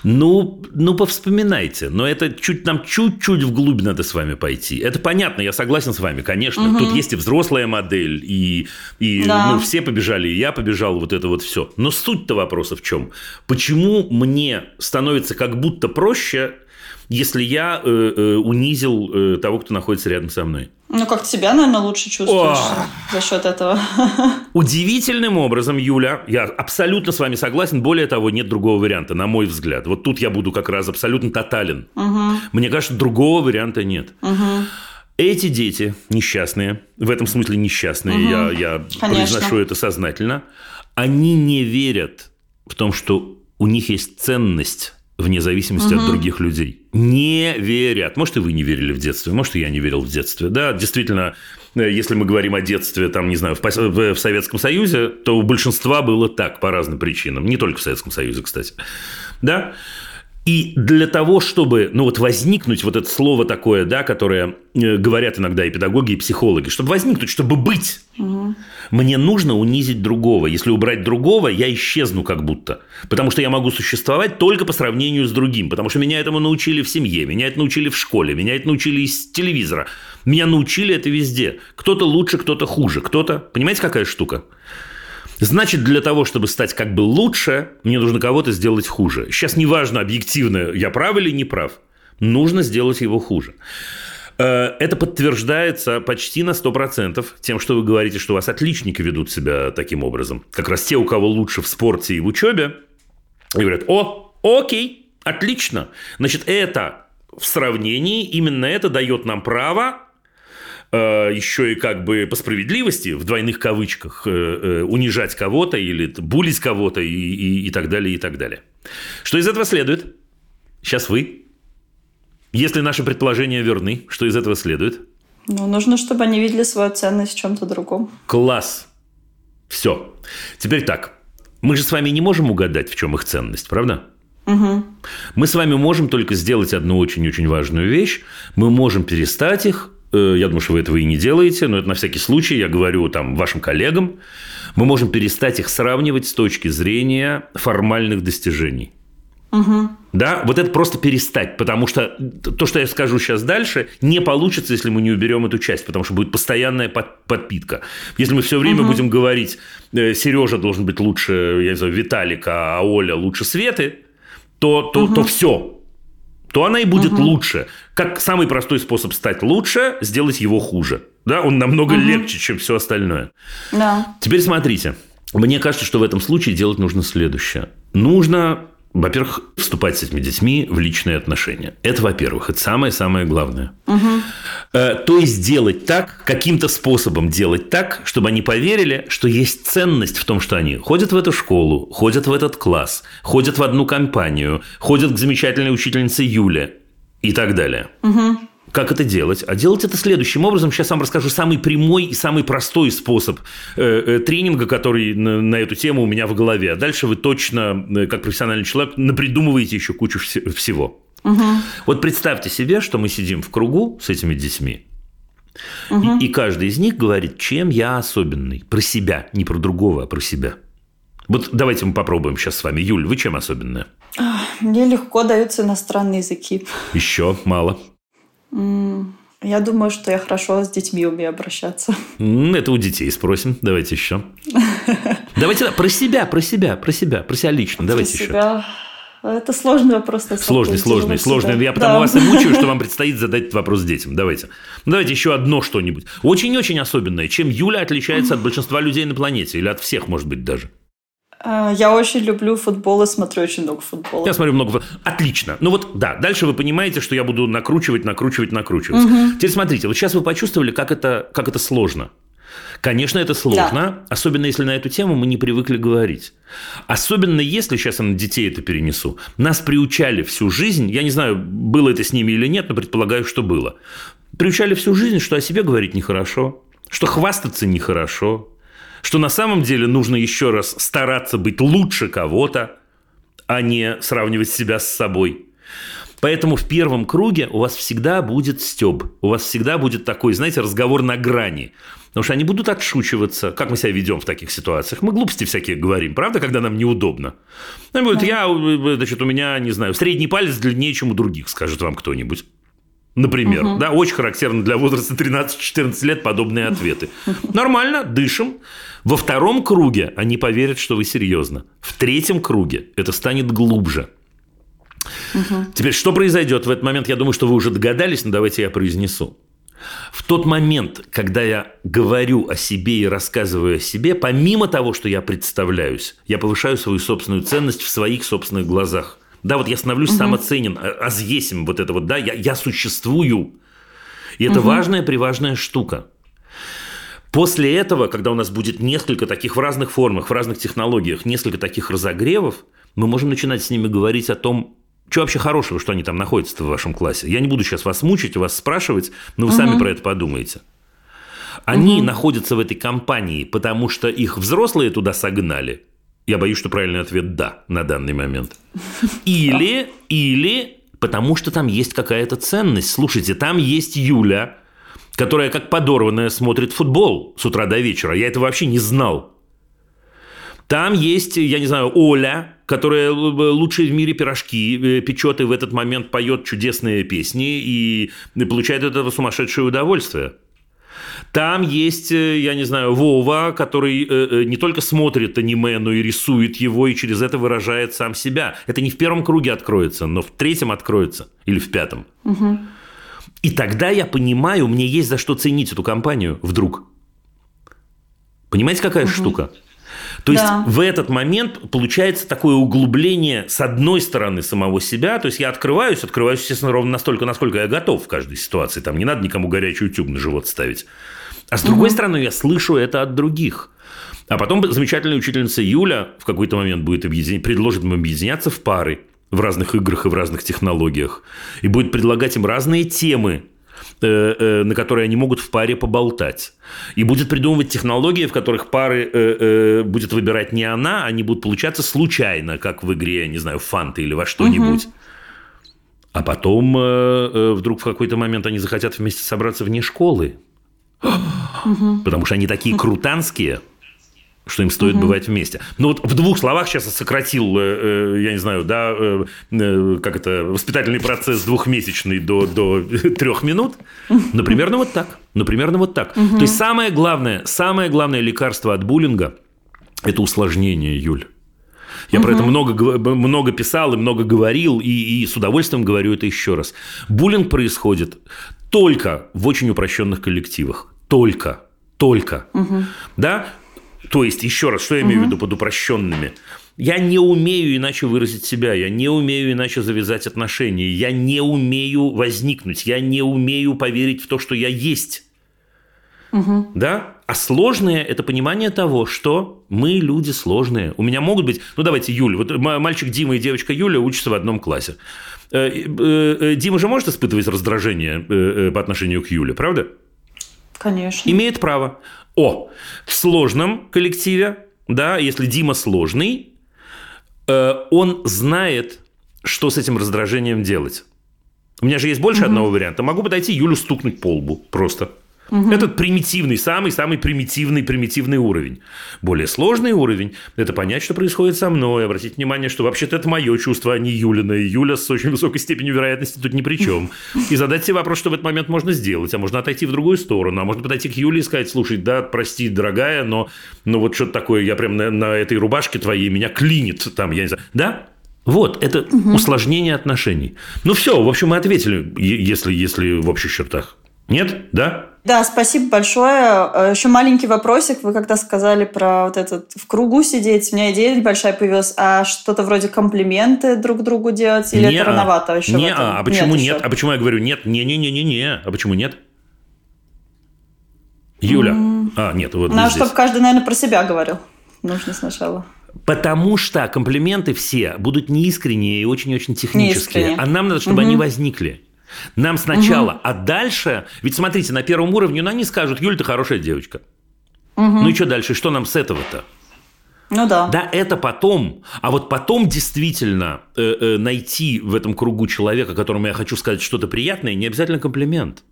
Ну, ну, повспоминайте. Но это чуть, нам чуть-чуть вглубь надо с вами пойти. Это понятно, я согласен с вами, конечно. Угу. Тут есть и взрослая модель, и, и да. ну, все побежали, и я побежал, вот это вот все. Но суть-то вопроса в чем? Почему мне становится как будто проще если я э, э, унизил э, того, кто находится рядом со мной. Ну, как себя, наверное, лучше чувствуешь О! за счет этого. Удивительным образом, Юля, я абсолютно с вами согласен. Более того, нет другого варианта, на мой взгляд. Вот тут я буду как раз абсолютно тотален. Угу. Мне кажется, другого варианта нет. Угу. Эти дети несчастные, в этом смысле несчастные, угу. я, я произношу это сознательно, они не верят в том, что у них есть ценность вне зависимости угу. от других людей. Не верят. Может, и вы не верили в детстве, может, и я не верил в детстве. Да, действительно, если мы говорим о детстве, там, не знаю, в Советском Союзе, то у большинства было так по разным причинам. Не только в Советском Союзе, кстати. Да? И для того, чтобы, ну вот возникнуть, вот это слово такое, да, которое э, говорят иногда и педагоги, и психологи, чтобы возникнуть, чтобы быть, угу. мне нужно унизить другого. Если убрать другого, я исчезну как будто. Потому что я могу существовать только по сравнению с другим. Потому что меня этому научили в семье, меня это научили в школе, меня это научили из телевизора. Меня научили это везде. Кто-то лучше, кто-то хуже. Кто-то... Понимаете, какая штука? Значит, для того, чтобы стать как бы лучше, мне нужно кого-то сделать хуже. Сейчас неважно объективно, я прав или не прав. Нужно сделать его хуже. Э, это подтверждается почти на 100% тем, что вы говорите, что у вас отличники ведут себя таким образом. Как раз те, у кого лучше в спорте и в учебе, и говорят, о, окей, отлично. Значит, это в сравнении, именно это дает нам право еще и как бы по справедливости, в двойных кавычках, э, э, унижать кого-то или булить кого-то и, и, и так далее, и так далее. Что из этого следует? Сейчас вы. Если наши предположения верны, что из этого следует? Ну, нужно, чтобы они видели свою ценность в чем-то другом. Класс. Все. Теперь так. Мы же с вами не можем угадать, в чем их ценность, правда? Угу. Мы с вами можем только сделать одну очень-очень важную вещь. Мы можем перестать их Э, я думаю, что вы этого и не делаете, но это на всякий случай, я говорю там вашим коллегам, мы можем перестать их сравнивать с точки зрения формальных достижений. Угу. Да, вот это просто перестать, потому что то, что я скажу сейчас дальше, не получится, если мы не уберем эту часть, потому что будет постоянная под, подпитка. Если мы все время угу. будем говорить, э, Сережа должен быть лучше, я не знаю, Виталика, а Оля лучше Светы, то, то, угу. то все, то она и будет угу. лучше. Как самый простой способ стать лучше, сделать его хуже. Да, он намного угу. легче, чем все остальное. Да. Теперь смотрите. Мне кажется, что в этом случае делать нужно следующее. Нужно во-первых, вступать с этими детьми в личные отношения. Это, во-первых, это самое-самое главное. Угу. То есть делать так, каким-то способом делать так, чтобы они поверили, что есть ценность в том, что они ходят в эту школу, ходят в этот класс, ходят в одну компанию, ходят к замечательной учительнице Юле и так далее. Угу. Как это делать? А делать это следующим образом. Сейчас вам расскажу самый прямой и самый простой способ э, э, тренинга, который на, на эту тему у меня в голове. А дальше вы точно, э, как профессиональный человек, напридумываете еще кучу вс- всего. Угу. Вот представьте себе, что мы сидим в кругу с этими детьми, угу. и, и каждый из них говорит, чем я особенный. Про себя, не про другого, а про себя. Вот давайте мы попробуем сейчас с вами. Юль, вы чем особенная? Мне легко даются иностранные языки. Еще мало. Я думаю, что я хорошо с детьми умею обращаться. Это у детей спросим. Давайте еще. Давайте про себя, про себя, про себя, про себя лично. Давайте еще. Это сложный вопрос. Сложный, сложный, сложный. Я потому да. вас и мучаю, что вам предстоит задать этот вопрос детям. Давайте. Давайте еще одно что-нибудь. Очень-очень особенное. Чем Юля отличается от большинства людей на планете? Или от всех, может быть, даже? А, я очень люблю футбол и смотрю очень много футбола. Я смотрю много футбола. Отлично. Ну вот, да, дальше вы понимаете, что я буду накручивать, накручивать, накручивать. Угу. Теперь смотрите, вот сейчас вы почувствовали, как это, как это сложно. Конечно, это сложно, да. особенно если на эту тему мы не привыкли говорить. Особенно если, сейчас я на детей это перенесу, нас приучали всю жизнь, я не знаю, было это с ними или нет, но предполагаю, что было. Приучали всю жизнь, что о себе говорить нехорошо, что хвастаться нехорошо, что на самом деле нужно еще раз стараться быть лучше кого-то, а не сравнивать себя с собой. Поэтому в первом круге у вас всегда будет стёб. У вас всегда будет такой, знаете, разговор на грани. Потому что они будут отшучиваться. Как мы себя ведем в таких ситуациях? Мы глупости всякие говорим, правда, когда нам неудобно. Они будут, я, значит, у меня, не знаю, средний палец длиннее, чем у других, скажет вам кто-нибудь. Например, угу. да, очень характерно для возраста 13-14 лет подобные ответы. Нормально, дышим. Во втором круге они поверят, что вы серьезно. В третьем круге это станет глубже. Угу. Теперь, что произойдет в этот момент? Я думаю, что вы уже догадались, но давайте я произнесу. В тот момент, когда я говорю о себе и рассказываю о себе, помимо того, что я представляюсь, я повышаю свою собственную ценность в своих собственных глазах. Да, вот я становлюсь угу. самоценен, азъесим вот это вот, да, я, я существую. И это угу. важная, приважная штука. После этого, когда у нас будет несколько таких в разных формах, в разных технологиях, несколько таких разогревов, мы можем начинать с ними говорить о том, что вообще хорошего, что они там находятся в вашем классе. Я не буду сейчас вас мучить, вас спрашивать, но вы угу. сами про это подумаете. Они угу. находятся в этой компании, потому что их взрослые туда согнали. Я боюсь, что правильный ответ – да на данный момент. Или, или потому что там есть какая-то ценность. Слушайте, там есть Юля, которая как подорванная смотрит футбол с утра до вечера. Я это вообще не знал. Там есть, я не знаю, Оля, которая лучшие в мире пирожки э, печет и в этот момент поет чудесные песни и получает от этого сумасшедшее удовольствие. Там есть, э, я не знаю, Вова, который э, не только смотрит аниме, но и рисует его, и через это выражает сам себя. Это не в первом круге откроется, но в третьем откроется. Или в пятом. Угу. И тогда я понимаю, мне есть за что ценить эту компанию вдруг. Понимаете, какая угу. штука? То есть да. в этот момент получается такое углубление с одной стороны самого себя. То есть я открываюсь, открываюсь, естественно, ровно настолько, насколько я готов в каждой ситуации. Там не надо никому горячий утюг на живот ставить. А с другой угу. стороны, я слышу это от других. А потом замечательная учительница Юля в какой-то момент будет объединять, предложит им объединяться в пары в разных играх и в разных технологиях. И будет предлагать им разные темы Э, э, на которые они могут в паре поболтать. И будет придумывать технологии, в которых пары э, будет выбирать не она, они будут получаться случайно, как в игре, не знаю, фанты или во что-нибудь. Угу. А потом вдруг в какой-то момент они захотят вместе собраться вне школы. Угу. Потому что они такие крутанские – что им стоит угу. бывать вместе. Ну вот в двух словах сейчас я сократил, э, э, я не знаю, да, э, как это, воспитательный процесс двухмесячный до, до трех минут. Ну, примерно вот так. Ну, примерно вот так. Угу. То есть самое главное, самое главное лекарство от буллинга – это усложнение, Юль. Я угу. про это много, много писал и много говорил, и, и с удовольствием говорю это еще раз. Буллинг происходит только в очень упрощенных коллективах. Только. Только. Угу. Да? То есть, еще раз, что я имею угу. в виду под упрощенными? Я не умею иначе выразить себя, я не умею иначе завязать отношения, я не умею возникнуть, я не умею поверить в то, что я есть. Угу. Да? А сложное – это понимание того, что мы люди сложные. У меня могут быть… Ну, давайте, Юля. Вот мальчик Дима и девочка Юля учатся в одном классе. Э, э, э, Дима же может испытывать раздражение по отношению к Юле, правда? Конечно. Имеет право. О, в сложном коллективе, да, если Дима сложный, э, он знает, что с этим раздражением делать. У меня же есть больше угу. одного варианта. Могу подойти Юлю стукнуть по лбу просто. Угу. Этот примитивный, самый-самый примитивный, примитивный уровень. Более сложный уровень – это понять, что происходит со мной, обратить внимание, что вообще-то это мое чувство, а не Юлина. И Юля с очень высокой степенью вероятности тут ни при чем. И задать себе вопрос, что в этот момент можно сделать. А можно отойти в другую сторону. А можно подойти к Юле и сказать, слушай, да, прости, дорогая, но, но вот что-то такое, я прям на, на этой рубашке твоей меня клинит там, я не знаю. Да? Вот, это угу. усложнение отношений. Ну все, в общем, мы ответили, если, если в общих чертах. Нет? Да? Да, спасибо большое. Э, Еще маленький вопросик. Вы когда сказали про вот этот в кругу сидеть, у меня идея небольшая появилась. А что-то вроде комплименты друг другу делать? Или не это рановато еще? Не, а почему нет? нет? А почему я говорю нет? Не-не-не-не-не. А почему нет? Юля. Mm. А, нет, вот Ну, чтобы каждый, наверное, про себя говорил. Нужно сначала. Потому что комплименты все будут неискренние и очень-очень технические. Неискренне. А нам надо, чтобы угу. они возникли. Нам сначала, угу. а дальше... Ведь смотрите, на первом уровне ну, они скажут, Юль, ты хорошая девочка. Угу. Ну и что дальше? Что нам с этого-то? Ну да. Да, это потом. А вот потом действительно э, э, найти в этом кругу человека, которому я хочу сказать что-то приятное, не обязательно комплимент.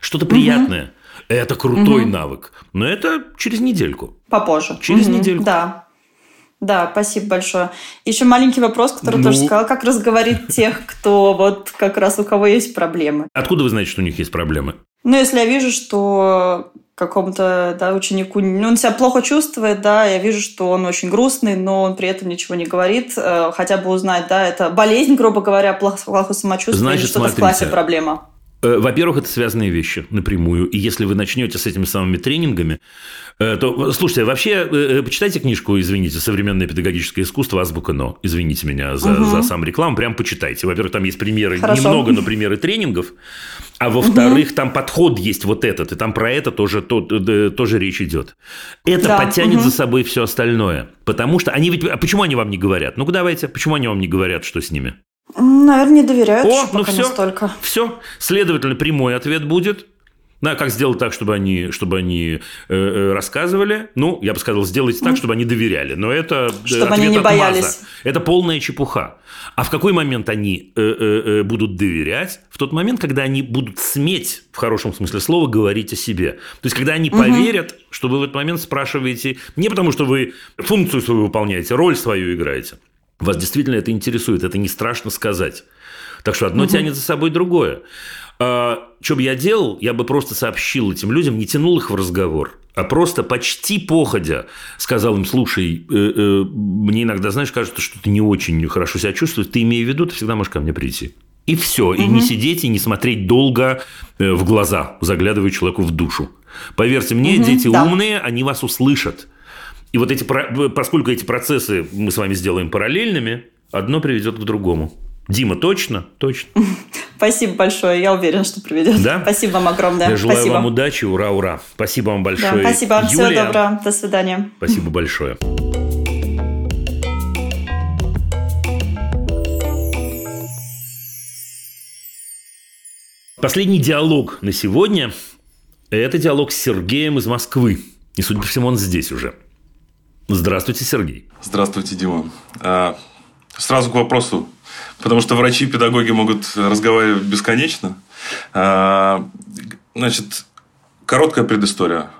Что-то приятное. Угу. Это крутой угу. навык. Но это через недельку. Попозже. Через угу. недельку. Да. Да, спасибо большое. Еще маленький вопрос, который ну... тоже сказал, как разговорить тех, кто вот как раз у кого есть проблемы. Откуда вы знаете, что у них есть проблемы? Ну, если я вижу, что какому-то да, ученику, ну, он себя плохо чувствует, да, я вижу, что он очень грустный, но он при этом ничего не говорит, э, хотя бы узнать, да, это болезнь, грубо говоря, плохо, самочувствие, Значит, или что-то в классе проблема. Э, во-первых, это связанные вещи напрямую. И если вы начнете с этими самыми тренингами, э, то, слушайте, вообще, э, почитайте книжку, извините, «Современное педагогическое искусство. Азбука НО». Извините меня за, угу. за сам рекламу. Прям почитайте. Во-первых, там есть примеры, Хорошо. немного, но примеры тренингов. А во-вторых, угу. там подход есть вот этот. И там про это тоже, то, тоже речь идет. Это да. подтянет угу. за собой все остальное. Потому что они ведь... А почему они вам не говорят? Ну-ка давайте. Почему они вам не говорят, что с ними? Наверное, не доверяют. О, ну все, настолько. все. Следовательно, прямой ответ будет. Да, как сделать так, чтобы они, чтобы они э, э, рассказывали? Ну, я бы сказал, сделайте так, чтобы они доверяли. Но это э, чтобы они не боялись. Маза. Это полная чепуха. А в какой момент они э, э, э, будут доверять? В тот момент, когда они будут сметь, в хорошем смысле слова, говорить о себе. То есть, когда они угу. поверят, что вы в этот момент спрашиваете не потому, что вы функцию свою выполняете, роль свою играете, вас действительно это интересует, это не страшно сказать. Так что одно угу. тянет за собой другое. А, что бы я делал? Я бы просто сообщил этим людям, не тянул их в разговор, а просто почти походя сказал им, слушай, э, э, мне иногда, знаешь, кажется, что ты не очень хорошо себя чувствуешь, ты имея в виду, ты всегда можешь ко мне прийти. И все. Угу. И не сидеть, и не смотреть долго э, в глаза, заглядывая человеку в душу. Поверьте мне, угу, дети да. умные, они вас услышат. И вот эти, поскольку эти процессы мы с вами сделаем параллельными, одно приведет к другому. Дима, точно? Точно. Спасибо большое. Я уверен, что приведет. Да? Спасибо вам огромное. Я желаю спасибо. вам удачи. Ура, ура. Спасибо вам большое. Да, спасибо. Юлия. Всего доброго. До свидания. Спасибо большое. Последний диалог на сегодня – это диалог с Сергеем из Москвы. И, судя по всему, он здесь уже. Здравствуйте, Сергей. Здравствуйте, Дима. А, сразу к вопросу, потому что врачи и педагоги могут разговаривать бесконечно. А, значит, короткая предыстория.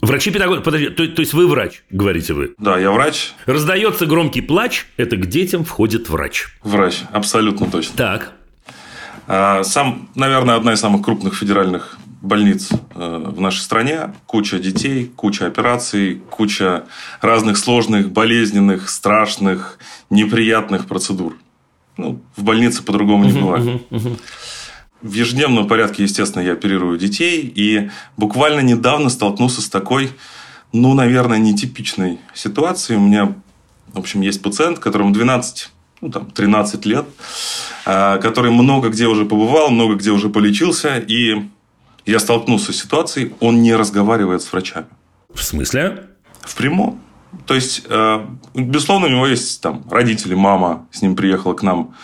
Врачи-педагоги, подожди, то, то есть вы врач, говорите вы? Да, я врач. Раздается громкий плач, это к детям входит врач. Врач, абсолютно точно. Так. А, сам, наверное, одна из самых крупных федеральных больниц э, в нашей стране, куча детей, куча операций, куча разных сложных, болезненных, страшных, неприятных процедур. Ну, в больнице по-другому не бывает. В ежедневном порядке, естественно, я оперирую детей, и буквально недавно столкнулся с такой, ну, наверное, нетипичной ситуацией. У меня, в общем, есть пациент, которому 12 ну, там, 13 лет, э, который много где уже побывал, много где уже полечился, и я столкнулся с ситуацией, он не разговаривает с врачами. В смысле? В прямом. То есть, э, безусловно, у него есть там родители, мама с ним приехала к нам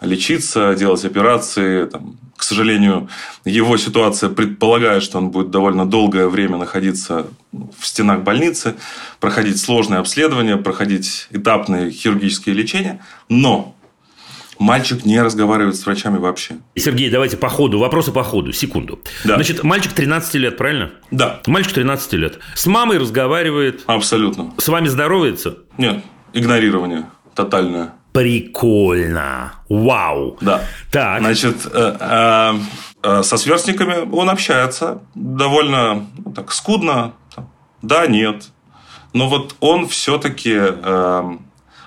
лечиться, делать операции. Там, к сожалению, его ситуация предполагает, что он будет довольно долгое время находиться в стенах больницы, проходить сложные обследования, проходить этапные хирургические лечения. Но Мальчик не разговаривает с врачами вообще. Сергей, давайте по ходу, вопросы по ходу, секунду. Да. Значит, мальчик 13 лет, правильно? Да. Мальчик 13 лет. С мамой разговаривает. Абсолютно. С вами здоровается? Нет, игнорирование тотальное. Прикольно. Вау. Да. Так. Значит, э, э, э, со сверстниками он общается довольно ну, так скудно. Да, нет. Но вот он все-таки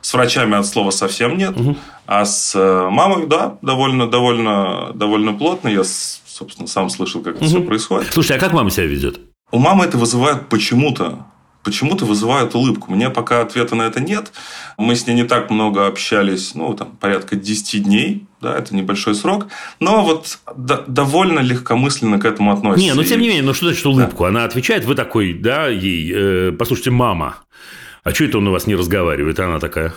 с врачами от слова совсем нет. Угу. А с э, мамой, да, довольно, довольно, довольно плотно. Я, собственно, сам слышал, как это угу. все происходит. Слушай, а как мама себя ведет? У мамы это вызывает почему-то почему-то вызывает улыбку. Мне пока ответа на это нет. Мы с ней не так много общались, ну, там, порядка 10 дней, да, это небольшой срок, но вот до, довольно легкомысленно к этому относится. Не, но тем не менее, ну что значит улыбку? Да. Она отвечает, вы такой, да, ей, э, послушайте, мама, а что это он у вас не разговаривает? она такая,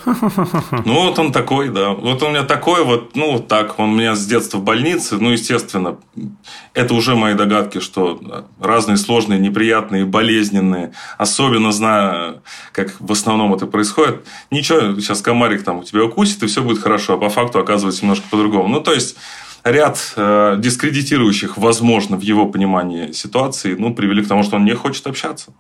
Ну, вот он такой, да. Вот у меня такой вот, ну, вот так. Он у меня с детства в больнице. Ну, естественно, это уже мои догадки, что разные сложные, неприятные, болезненные. Особенно зная, как в основном это происходит. Ничего, сейчас комарик там у тебя укусит, и все будет хорошо. А по факту оказывается немножко по-другому. Ну, то есть, ряд э, дискредитирующих, возможно, в его понимании ситуации, ну, привели к тому, что он не хочет общаться.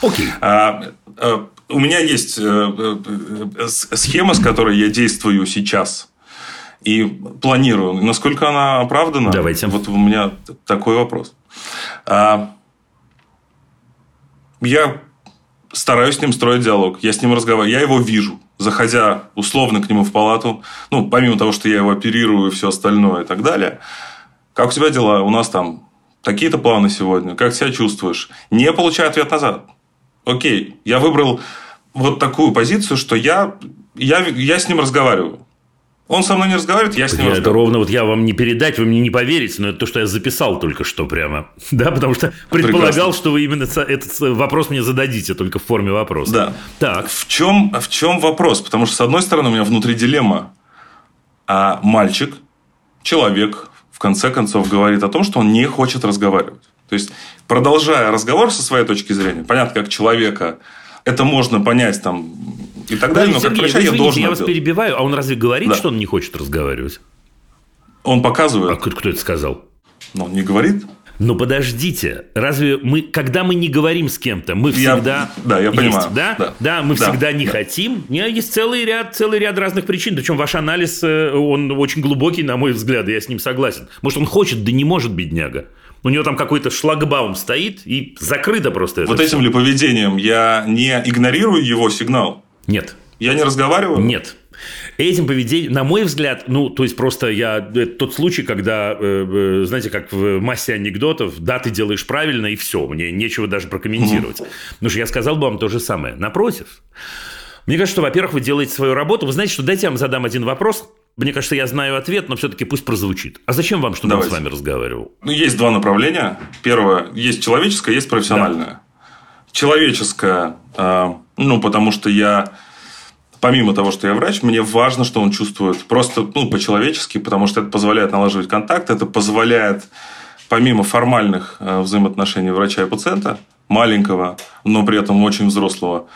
Окей. Okay. А, а, у меня есть э, э, схема, с которой я действую сейчас. И планирую. Насколько она оправдана? Давайте. Вот у меня такой вопрос. А, я стараюсь с ним строить диалог. Я с ним разговариваю. Я его вижу. Заходя условно к нему в палату, ну, помимо того, что я его оперирую и все остальное и так далее, как у тебя дела? У нас там такие-то планы сегодня. Как себя чувствуешь? Не получай ответ назад. Окей, я выбрал вот такую позицию, что я, я, я с ним разговариваю. Он со мной не разговаривает, я с ним это разговариваю. ровно вот я вам не передать, вы мне не поверите, но это то, что я записал только что прямо. Да, потому что предполагал, Прекрасно. что вы именно этот вопрос мне зададите, только в форме вопроса. Да. Так. В чем, в чем вопрос? Потому что, с одной стороны, у меня внутри дилемма. А мальчик, человек, в конце концов, говорит о том, что он не хочет разговаривать. То есть, продолжая разговор со своей точки зрения, понятно, как человека, это можно понять там и так далее, но как врача я должен я вас перебиваю, а он разве говорит, Да. что он не хочет разговаривать? Он А показывает, кто кто это сказал? но он не говорит. Но подождите, разве мы, когда мы не говорим с кем-то, мы Я- всегда... да, я Есть, понимаю. Да? Да. мы Да. всегда не Да. хотим. У меня есть целый ряд, целый ряд разных причин. Причем ваш анализ, э, он очень глубокий, на мой взгляд, и я с ним согласен. Может, он хочет, да не может, бедняга. У него там какой-то шлагбаум стоит, и закрыто просто это Вот всё. этим ли поведением я не игнорирую его сигнал? Нет. Я не разговариваю? Нет. Этим поведением, на мой взгляд, ну, то есть просто я... Это тот случай, когда, э, э, знаете, как в массе анекдотов, да, ты делаешь правильно, и все, мне нечего даже прокомментировать. Потому что я сказал бы вам то же самое. Напротив. Мне кажется, что, во-первых, вы делаете свою работу. Вы знаете, что дайте я вам задам один вопрос. Мне кажется, я знаю ответ, но все-таки пусть прозвучит. А зачем вам, чтобы Давайте. он с вами разговаривал? Ну, есть два направления. Первое, есть человеческое, есть профессиональное. Человеческое, э, ну, потому что я, помимо того, что я врач, мне важно, что он чувствует просто, ну, по-человечески, потому что это позволяет налаживать контакт, это позволяет, помимо формальных э, взаимоотношений врача и пациента, маленького, но при этом очень взрослого,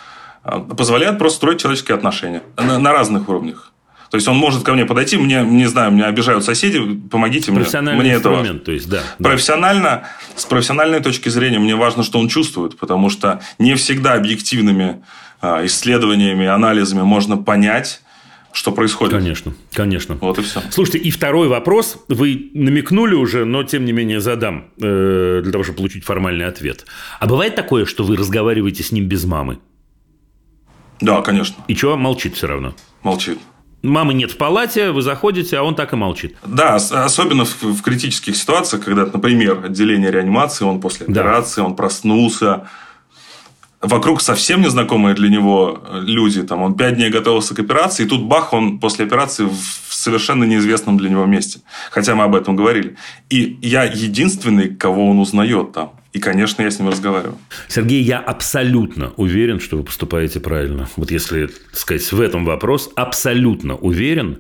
э, позволяет просто строить человеческие отношения на, на разных уровнях. То есть он может ко мне подойти, мне, не знаю, меня обижают соседи, помогите мне. Профессиональный мне это важно. инструмент, то есть, да. да. Профессионально, с профессиональной точки зрения мне важно, что он чувствует, потому что не всегда объективными а, исследованиями, анализами можно понять, что происходит. Конечно, конечно. Вот и все. Слушайте, и второй вопрос. Вы намекнули уже, но тем не менее задам, э, для того, чтобы получить формальный ответ. А бывает такое, что вы разговариваете с ним без мамы? Да, конечно, И что, молчит все равно? молчит. Мамы нет в палате, вы заходите, а он так и молчит. Да, особенно в, в критических ситуациях, когда, например, отделение реанимации, он после Да. операции, он проснулся, вокруг совсем незнакомые для него люди, там, он пять дней готовился к операции, и тут бах, он после операции в совершенно неизвестном для него месте. Хотя мы об этом говорили. И я единственный, кого он узнает там. И, конечно, я с ним разговариваю. Сергей, я абсолютно уверен, что вы поступаете правильно. Вот если, так сказать, в этом вопрос, абсолютно уверен,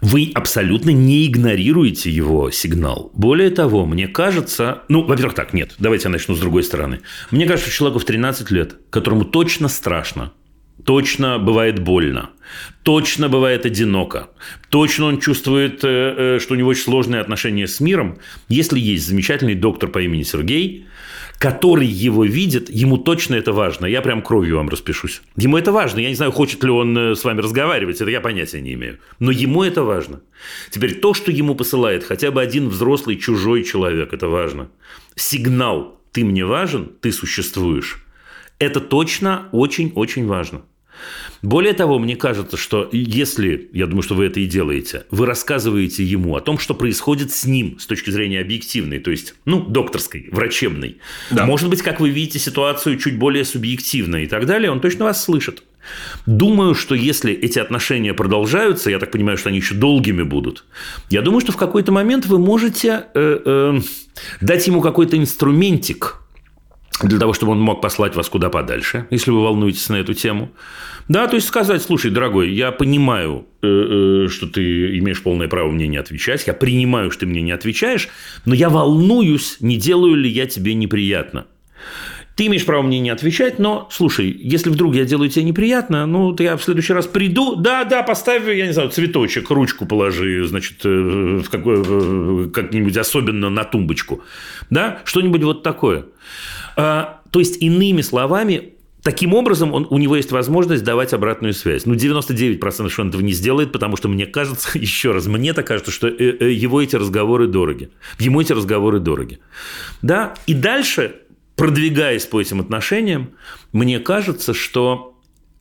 вы абсолютно не игнорируете его сигнал. Более того, мне кажется... Ну, во-первых, так, нет, давайте я начну с другой стороны. Мне кажется, человеку в 13 лет, которому точно страшно, точно бывает больно, точно бывает одиноко, точно он чувствует, э, э, что у него очень сложные отношения с миром, если есть замечательный доктор по имени Сергей, который его видит, ему точно это важно. Я прям кровью вам распишусь. Ему это важно. Я не знаю, хочет ли он э, с вами разговаривать, это я понятия не имею. Но ему это важно. Теперь то, что ему посылает хотя бы один взрослый чужой человек, это важно. Сигнал «ты мне важен, ты существуешь» это точно очень-очень важно. Более того, мне кажется, что если, я думаю, что вы это и делаете, вы рассказываете ему о том, что происходит с ним с точки зрения объективной, то есть, ну, докторской, врачебной. Да. Может быть, как вы видите ситуацию чуть более субъективно и так далее, он точно вас слышит. Думаю, что если эти отношения продолжаются, я так понимаю, что они еще долгими будут, я думаю, что в какой-то момент вы можете э, э, дать ему какой-то инструментик, для того, чтобы он мог послать вас куда подальше, если вы волнуетесь на эту тему. Да, то есть сказать, слушай, дорогой, я понимаю, э, э, что ты имеешь полное право мне не отвечать, я принимаю, что ты мне не отвечаешь, но я волнуюсь, не делаю ли я тебе неприятно. Ты имеешь право мне не отвечать, но, слушай, если вдруг я делаю тебе неприятно, ну, то я в следующий раз приду, да, да, поставь, я не знаю, цветочек, ручку положи, значит, э, в какой- э, как-нибудь особенно на тумбочку, да, что-нибудь вот такое. А, то есть, иными словами, Таким образом, он, у него есть возможность давать обратную связь. Ну, 99% что он этого не сделает, потому что мне кажется, еще раз, мне так кажется, что э, его эти разговоры дороги. Ему эти разговоры дороги. Да? И дальше, продвигаясь по этим отношениям, мне кажется, что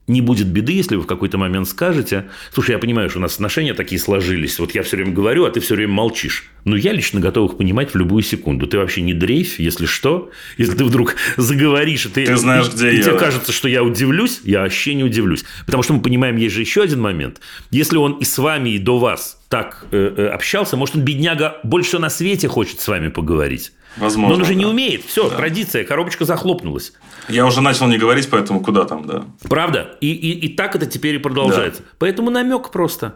не будет беды, если вы в какой-то момент скажете, слушай, я понимаю, что у нас отношения такие сложились, вот я все время говорю, а ты все время молчишь. Но я лично готов их понимать в любую секунду. Ты вообще не дрейфь, если что. Если ты вдруг заговоришь, и ты, ты знаешь, и, где и я. тебе кажется, что я удивлюсь, я вообще не удивлюсь. Потому что мы понимаем, есть же еще один момент. Если он и с вами, и до вас так э, э, общался, может, он, бедняга, больше на свете хочет с вами поговорить. Возможно. Но он уже да. не умеет. Все, Да. традиция, коробочка захлопнулась. Я уже начал не говорить, поэтому куда там, да. Правда? И, и, и так это теперь и продолжается. Поэтому намек просто.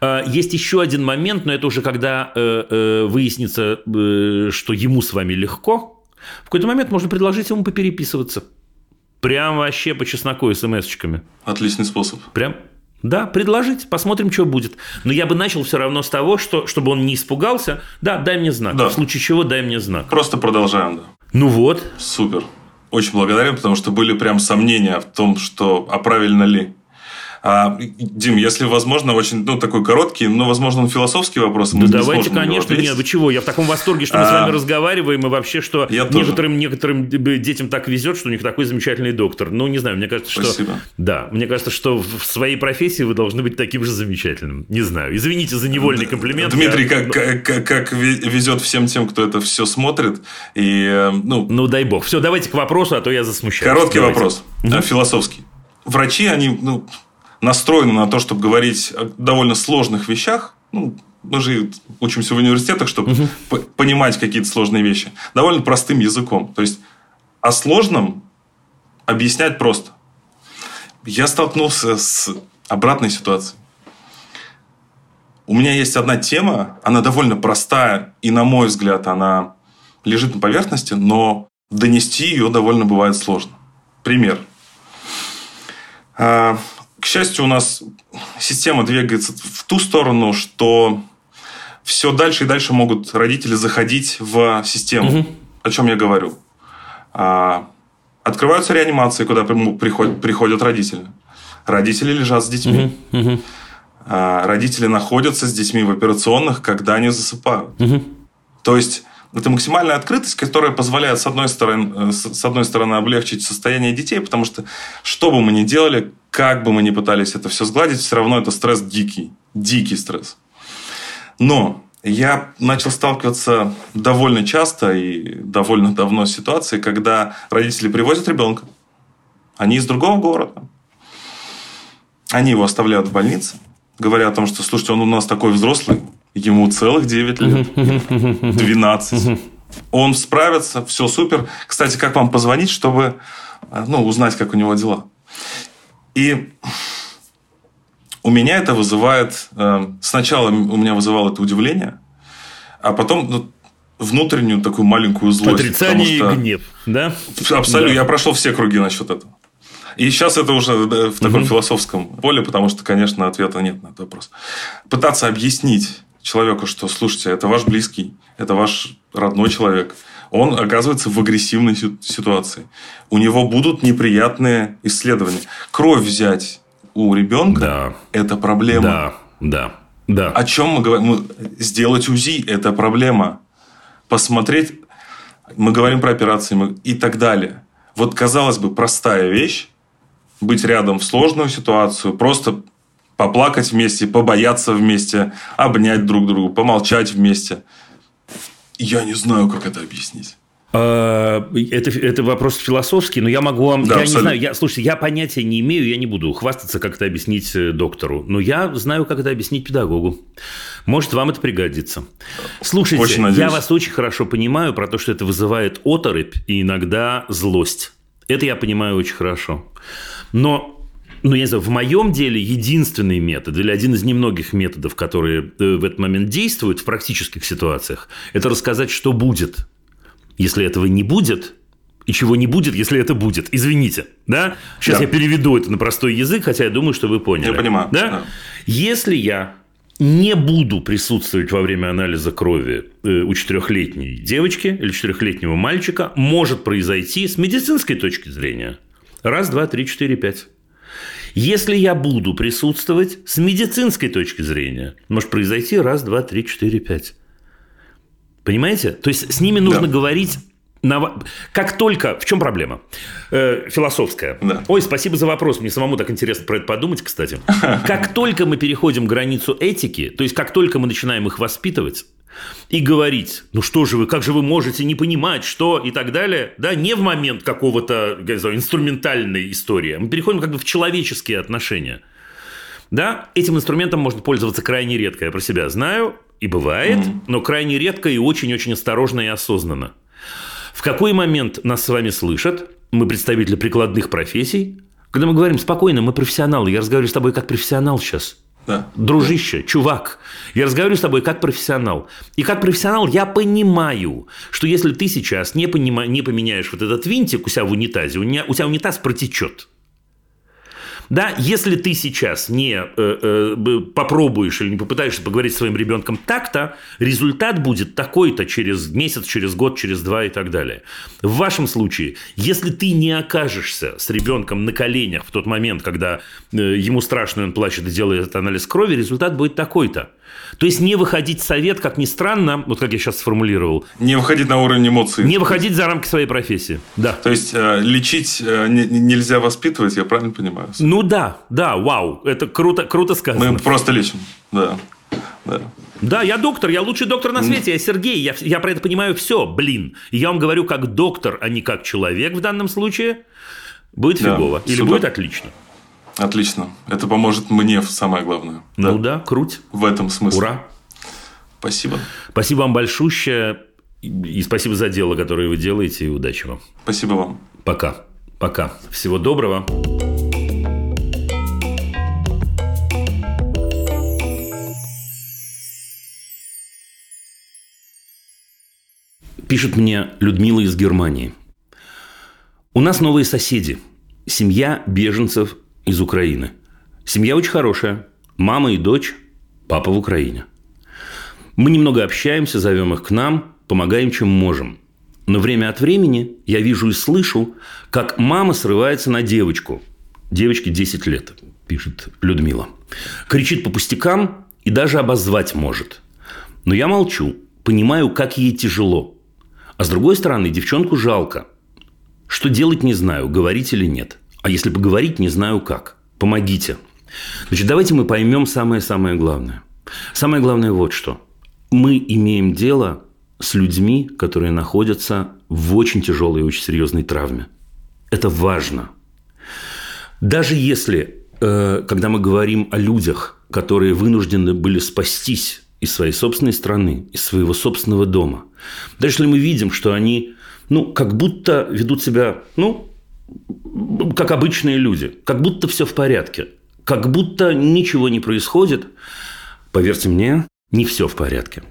А, Есть еще один момент, но это уже когда э, э, выяснится, э, что ему с вами легко. В какой-то момент можно предложить ему попереписываться. Прям вообще по чесноку смс-очками. Отличный способ. Прям да, предложить, посмотрим, что будет. Но я бы начал все равно с того, что, чтобы он не испугался. Да, дай мне знак. Да. В случае чего, дай мне знак. Просто продолжаем, да. Ну вот. Супер. Очень благодарен, потому что были прям сомнения в том, что а правильно ли. А, Дим, если возможно, очень ну, такой короткий, но, возможно, он философский вопрос. Да не давайте, конечно, нет, вы чего? Я в таком восторге, что мы с А, вами разговариваем, и вообще, что я тоже. некоторым, некоторым детям так везет, что у них такой замечательный доктор. Ну, не знаю, мне кажется, что... Спасибо. Да, мне кажется, что в своей профессии вы должны быть таким же замечательным. Не знаю, извините за невольный комплимент. Дмитрий, Я- как, как, как- как ве- везет всем тем, кто это все смотрит. И, э, ну, Ну, дай бог. Все, давайте к вопросу, а то я засмущаюсь. Короткий Давайте. вопрос, э, философский. Врачи, они ну, настроены на то, чтобы говорить о довольно сложных вещах. Ну, мы же учимся в университетах, чтобы п- понимать какие-то сложные вещи. Довольно простым языком. То есть, о сложном объяснять просто. Я столкнулся с обратной ситуацией. У меня есть одна тема, она довольно простая, и, на мой взгляд, она лежит на поверхности, но донести ее довольно бывает сложно. Пример. К счастью, у нас система двигается в ту сторону, что все дальше и дальше могут родители заходить в систему. О чем я говорю? А, Открываются реанимации, куда при- приходят, приходят родители. Родители лежат с детьми. А, Родители находятся с детьми в операционных, когда они засыпают. То есть это максимальная открытость, которая позволяет с одной стороны, э, с одной стороны облегчить состояние детей, потому что что бы мы ни делали, как бы мы ни пытались это все сгладить, все равно это стресс дикий, дикий стресс. Но я начал сталкиваться довольно часто и довольно давно с ситуацией, когда родители привозят ребенка, они из другого города, они его оставляют в больнице, говоря о том, что, слушайте, он у нас такой взрослый, ему целых 9 лет, 12. Он справится, все супер. Кстати, как вам позвонить, чтобы э, ну, узнать, как у него дела? И у меня это вызывает... э, Сначала у меня вызывало это удивление, а потом ну, внутреннюю такую маленькую злость. Отрицание потому и гнев, да? Абсолютно. Да. Я прошел все круги насчет этого. И сейчас это уже да, в таком философском поле, потому что, конечно, ответа нет на этот вопрос. Пытаться объяснить человеку, что, слушайте, это ваш близкий, это ваш родной человек. Он оказывается в агрессивной си- ситуации. У него будут неприятные исследования. Кровь взять у ребенка Да. – это проблема. Да, да, да. О чем мы говорим? Сделать УЗИ – это проблема. Посмотреть, мы говорим про операции и так далее. Вот, казалось бы, простая вещь, быть рядом в сложную ситуацию, просто поплакать вместе, побояться вместе, обнять друг друга, помолчать вместе. Я не знаю, как это объяснить. А, Это, это вопрос философский, но я могу вам... Да, я не абсолютно. знаю, я, слушайте, я понятия не имею, я не буду хвастаться, как это объяснить э, доктору, но я знаю, как это объяснить педагогу. Может, вам это пригодится. Слушайте, Очень надеюсь. я вас очень хорошо понимаю про то, что это вызывает оторопь и иногда злость. Это я понимаю очень хорошо. Но ну, я не знаю, в моем деле единственный метод, или один из немногих методов, которые э, в этот момент действуют в практических ситуациях, это рассказать, что будет, если этого не будет, и чего не будет, если это будет. Извините, да? Сейчас Да. я переведу это на простой язык, хотя я думаю, что вы поняли. Я понимаю, Да? да. Если я не буду присутствовать во время анализа крови э, у четырехлетней девочки или четырехлетнего мальчика, может произойти с медицинской точки зрения. Раз, два, три, четыре, пять. Если я буду присутствовать с медицинской точки зрения, может произойти раз, два, три, четыре, пять. Понимаете? То есть с ними нужно Да. говорить на... Как только... В чем проблема? Э, философская. Да. Ой, спасибо за вопрос. Мне самому так интересно про это подумать, кстати. Как только мы переходим границу этики, то есть как только мы начинаем их воспитывать, и говорить, ну что же вы, как же вы можете не понимать, что и так далее, да, не в момент какого-то, знаю, инструментальной истории, мы переходим как бы в человеческие отношения. Да, этим инструментом можно пользоваться крайне редко, я про себя знаю, и бывает, mm-hmm. но крайне редко и очень-очень осторожно и осознанно. В какой момент нас с вами слышат, мы представители прикладных профессий, когда мы говорим спокойно, мы профессионалы, я разговариваю с тобой как профессионал сейчас. Да. Дружище, чувак, я разговариваю с тобой как профессионал. И как профессионал я понимаю, что если ты сейчас не, понима, не поменяешь вот этот винтик у себя в унитазе, у, тебя унитаз протечет. Да, если ты сейчас не э, э, попробуешь или не попытаешься поговорить с своим ребенком так-то, результат будет такой-то через месяц, через год, через два и так далее. В вашем случае, если ты не окажешься с ребенком на коленях в тот момент, когда э, ему страшно, он плачет и делает анализ крови, результат будет такой-то. То есть не выходить совет, как ни странно, вот как я сейчас сформулировал. Не выходить на уровень эмоций. Не выходить за рамки своей профессии. Да. То есть э, лечить э, не, нельзя воспитывать, я правильно понимаю? Ну да, да, вау, это круто, круто сказано. Мы просто лечим, да. Да. Да, я доктор, я лучший доктор на свете, я Сергей, я, я про это понимаю все, блин. Я вам говорю как доктор, а не как человек в данном случае. Будет Да, фигово или супер. будет отлично. Отлично. Это поможет мне самое главное. Ну да, круть. В этом смысле. Ура. Спасибо. Спасибо вам большущее. И и спасибо за дело, которое вы делаете, и удачи вам. Спасибо вам. Пока. Пока. Всего доброго. Пишет мне Людмила из Германии. У нас новые соседи. Семья беженцев из Украины. Семья очень хорошая. Мама и дочь, папа в Украине. Мы немного общаемся, зовем их к нам, помогаем, чем можем. Но время от времени я вижу и слышу, как мама срывается на девочку. Девочке 10 лет, пишет Людмила. Кричит по пустякам и даже обозвать может. Но я молчу, понимаю, как ей тяжело. А с другой стороны, девчонку жалко. Что делать не знаю, говорить или нет. А если поговорить, не знаю как. Помогите. Значит, давайте мы поймем самое-самое главное. Самое главное вот что. Мы имеем дело с людьми, которые находятся в очень тяжелой и очень серьезной травме. Это важно. Даже если, э, когда мы говорим о людях, которые вынуждены были спастись из своей собственной страны, из своего собственного дома, даже если мы видим, что они, ну, как будто ведут себя, ну, как обычные люди, как будто все в порядке, как будто ничего не происходит, поверьте мне, не все в порядке.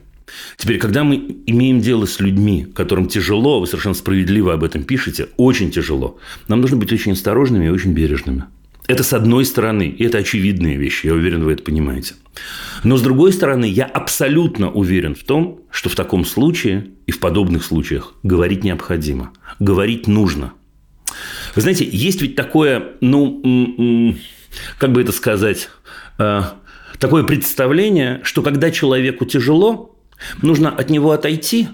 Теперь, когда мы имеем дело с людьми, которым тяжело, вы совершенно справедливо об этом пишете, очень тяжело, нам нужно быть очень осторожными и очень бережными. Это с одной стороны, и это очевидные вещи, я уверен, вы это понимаете. Но с другой стороны, я абсолютно уверен в том, что в таком случае и в подобных случаях говорить необходимо, говорить нужно. Вы знаете, есть ведь такое, ну, м- м, как бы это сказать, э, такое представление, что когда человеку тяжело, нужно от него отойти,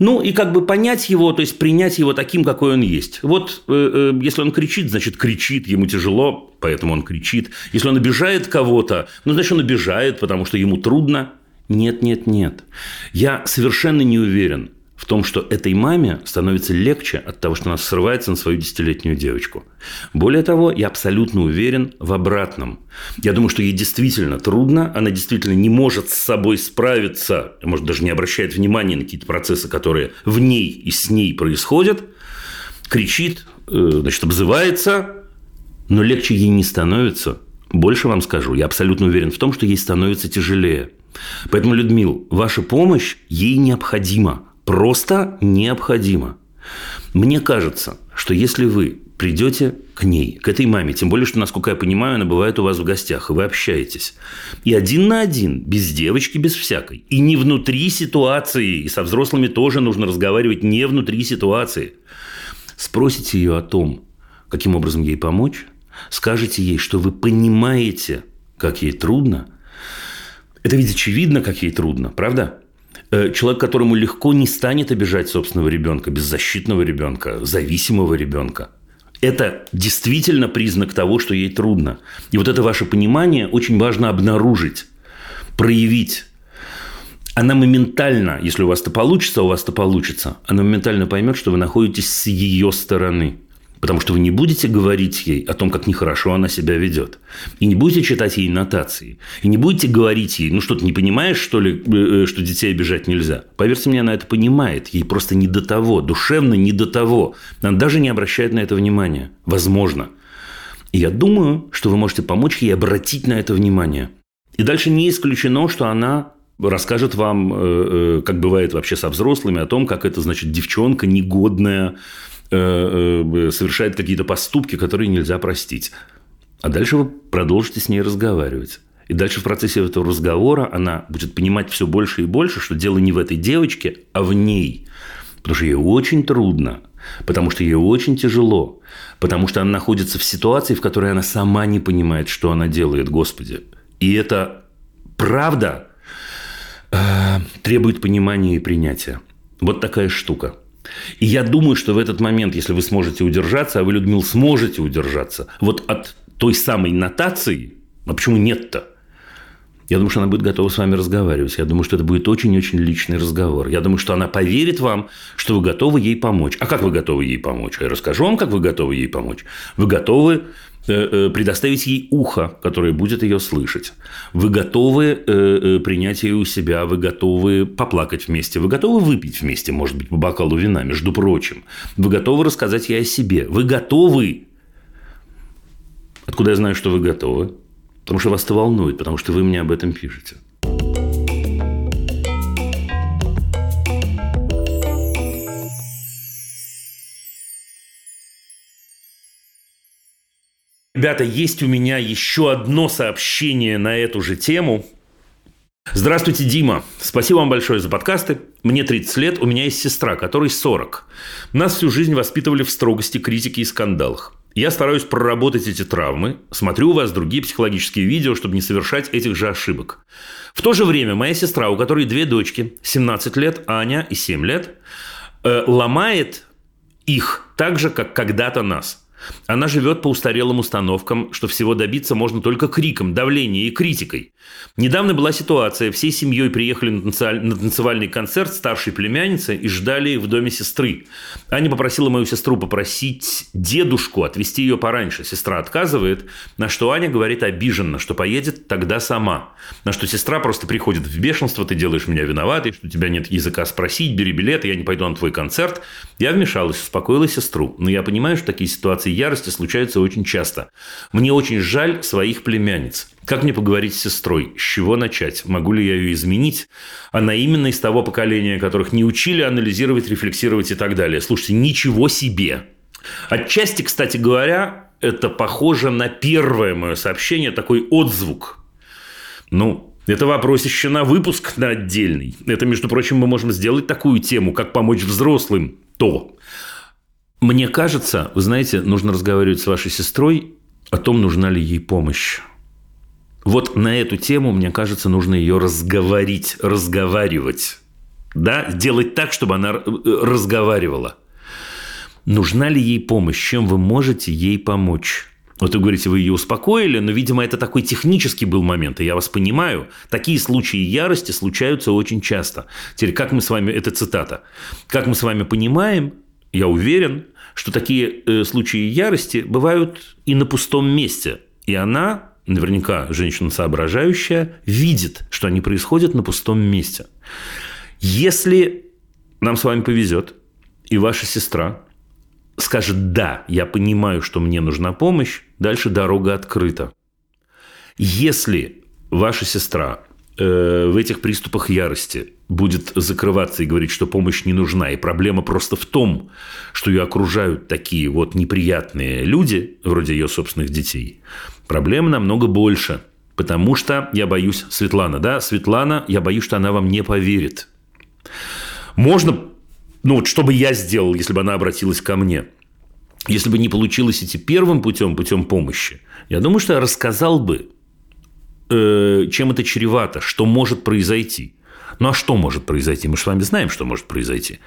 ну и как бы понять его, то есть принять его таким, какой он есть. Вот э, э, если он кричит, значит кричит, ему тяжело, поэтому он кричит. Если он обижает кого-то, ну значит он обижает, потому что ему трудно. Нет, нет, нет. Я совершенно не уверен в том, что этой маме становится легче от того, что она срывается на свою десятилетнюю девочку. Более того, я абсолютно уверен в обратном. Я думаю, что ей действительно трудно, она действительно не может с собой справиться, может, даже не обращает внимания на какие-то процессы, которые в ней и с ней происходят, кричит, э, значит, обзывается, но легче ей не становится. Больше вам скажу, я абсолютно уверен в том, что ей становится тяжелее. Поэтому, Людмил, ваша помощь ей необходима просто необходимо. Мне кажется, что если вы придете к ней, к этой маме, тем более, что, насколько я понимаю, она бывает у вас в гостях, и вы общаетесь, и один на один, без девочки, без всякой, и не внутри ситуации, и со взрослыми тоже нужно разговаривать не внутри ситуации, спросите ее о том, каким образом ей помочь, скажете ей, что вы понимаете, как ей трудно, это ведь очевидно, как ей трудно, правда? Э, человек, которому легко не станет обижать собственного ребенка, беззащитного ребенка, зависимого ребенка. Это действительно признак того, что ей трудно. И вот это ваше понимание очень важно обнаружить, проявить. Она моментально, если у вас это получится, у вас это получится, она моментально поймет, что вы находитесь с ее стороны – Потому что вы не будете говорить ей о том, как нехорошо она себя ведет. И не будете читать ей нотации. И не будете говорить ей, ну что ты не понимаешь, что ли, э, э, что детей обижать нельзя. Поверьте мне, она это понимает. Ей просто не до того, душевно не до того. Она даже не обращает на это внимания. Возможно. И я думаю, что вы можете помочь ей обратить на это внимание. И дальше не исключено, что она расскажет вам, э, как бывает вообще со взрослыми, о том, как это, значит, девчонка негодная, совершает какие-то поступки, которые нельзя простить. А дальше вы продолжите с ней разговаривать. И дальше в процессе этого разговора она будет понимать все больше и больше, что дело не в этой девочке, а в ней. Потому что ей очень трудно, потому что ей очень тяжело, потому что она находится в ситуации, в которой она сама не понимает, что она делает, Господи. И это правда э, требует понимания и принятия. Вот такая штука. И я думаю, что в этот момент, если вы сможете удержаться, а вы, Людмил, сможете удержаться, вот от той самой нотации, а почему нет-то? Я думаю, что она будет готова с вами разговаривать. Я думаю, что это будет очень-очень личный разговор. Я думаю, что она поверит вам, что вы готовы ей помочь. А как вы готовы ей помочь? Я расскажу вам, как вы готовы ей помочь. Вы готовы предоставить ей ухо, которое будет ее слышать. Вы готовы э, принять ее у себя, вы готовы поплакать вместе, вы готовы выпить вместе, может быть, по бокалу вина, между прочим. Вы готовы рассказать ей о себе. Вы готовы. Откуда я знаю, что вы готовы? Потому что вас это волнует, потому что вы мне об этом пишете. Ребята, есть у меня еще одно сообщение на эту же тему. Здравствуйте, Дима. Спасибо вам большое за подкасты. Мне 30 лет, у меня есть сестра, которой 40. Нас всю жизнь воспитывали в строгости, критике и скандалах. Я стараюсь проработать эти травмы, смотрю у вас другие психологические видео, чтобы не совершать этих же ошибок. В то же время моя сестра, у которой две дочки, 17 лет, Аня и 7 лет, э, ломает их так же, как когда-то нас – она живет по устарелым установкам, что всего добиться можно только криком, давлением и критикой. Недавно была ситуация, всей семьей приехали на танцевальный концерт старшей племянницы и ждали в доме сестры. Аня попросила мою сестру попросить дедушку отвезти ее пораньше. Сестра отказывает, на что Аня говорит обиженно, что поедет тогда сама. На что сестра просто приходит в бешенство, ты делаешь меня виноватой, что у тебя нет языка спросить, бери билет, я не пойду на твой концерт. Я вмешалась, успокоила сестру. Но я понимаю, что такие ситуации ярости случаются очень часто. Мне очень жаль своих племянниц. Как мне поговорить с сестрой? С чего начать? Могу ли я ее изменить? Она именно из того поколения, которых не учили анализировать, рефлексировать и так далее. Слушайте, ничего себе! Отчасти, кстати говоря, это похоже на первое мое сообщение, такой отзвук. Ну, это вопросище на выпуск на отдельный. Это, между прочим, мы можем сделать такую тему, как помочь взрослым. То. Мне кажется, вы знаете, нужно разговаривать с вашей сестрой о том, нужна ли ей помощь. Вот на эту тему, мне кажется, нужно ее разговорить, разговаривать. Да? Делать так, чтобы она э, разговаривала. Нужна ли ей помощь? Чем вы можете ей помочь? Вот вы говорите, вы ее успокоили, но, видимо, это такой технический был момент, и я вас понимаю. Такие случаи ярости случаются очень часто. Теперь, как мы с вами, это цитата, как мы с вами понимаем, я уверен, что такие э, случаи ярости бывают и на пустом месте. И она, наверняка женщина соображающая, видит, что они происходят на пустом месте. Если нам с вами повезет, и ваша сестра скажет «да, я понимаю, что мне нужна помощь», дальше дорога открыта. Если ваша сестра в этих приступах ярости будет закрываться и говорить, что помощь не нужна, и проблема просто в том, что ее окружают такие вот неприятные люди, вроде ее собственных детей, проблема намного больше. Потому что я боюсь Светлана, да, Светлана, я боюсь, что она вам не поверит. Можно, ну вот что бы я сделал, если бы она обратилась ко мне? Если бы не получилось идти первым путем, путем помощи, я думаю, что я рассказал бы Э, чем это чревато, что может произойти. Ну а что может произойти? Мы же с вами знаем, что может произойти.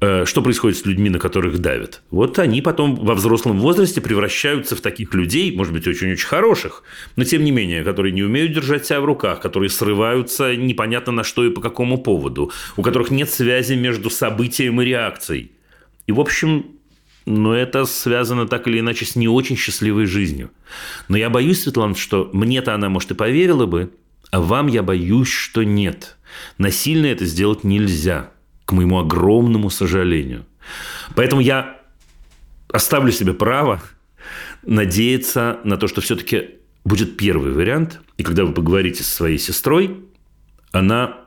Э, что происходит с людьми, на которых давят? Вот они потом во взрослом возрасте превращаются в таких людей, может быть, очень-очень хороших, но тем не менее, которые не умеют держать себя в руках, которые срываются непонятно на что и по какому поводу, у которых нет связи между событием и реакцией. И, в общем, но это связано так или иначе с не очень счастливой жизнью. Но я боюсь, Светлана, что мне-то она, может, и поверила бы, а вам я боюсь, что нет. Насильно это сделать нельзя к моему огромному сожалению. Поэтому я оставлю себе право надеяться на то, что все-таки будет первый вариант. И когда вы поговорите со своей сестрой, она,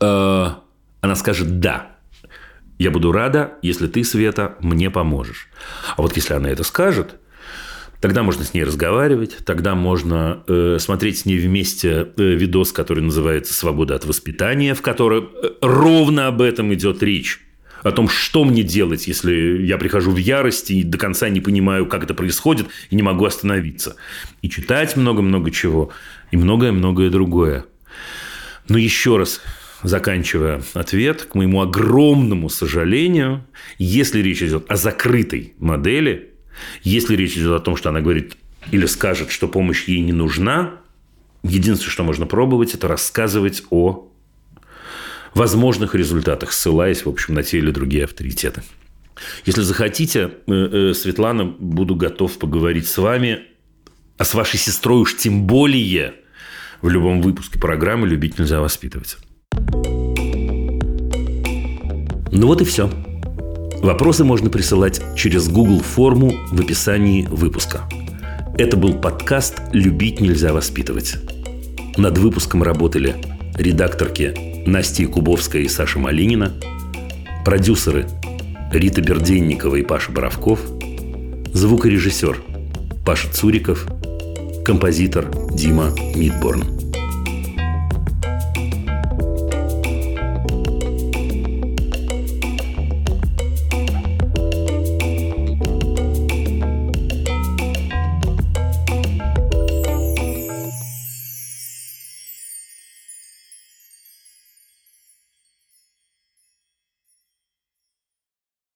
э, она скажет «да». Я буду рада, если ты, Света, мне поможешь. А вот если она это скажет, Тогда можно с ней разговаривать, тогда можно э, смотреть с ней вместе э, видос, который называется «Свобода от воспитания», в котором э, ровно об этом идет речь о том, что мне делать, если я прихожу в ярости и до конца не понимаю, как это происходит, и не могу остановиться. И читать много-много чего, и многое-многое другое. Но еще раз, заканчивая ответ, к моему огромному сожалению, если речь идет о закрытой модели, если речь идет о том, что она говорит или скажет, что помощь ей не нужна, единственное, что можно пробовать, это рассказывать о возможных результатах, ссылаясь, в общем, на те или другие авторитеты. Если захотите, э, э, Светлана, буду готов поговорить с вами, а с вашей сестрой уж тем более в любом выпуске программы «Любить нельзя воспитывать». Ну вот и все. Вопросы можно присылать через Google форму в описании выпуска. Это был подкаст «Любить нельзя воспитывать». Над выпуском работали редакторки Настя Кубовская и Саша Малинина, продюсеры Рита Берденникова и Паша Боровков, звукорежиссер Паша Цуриков, композитор Дима Мидборн.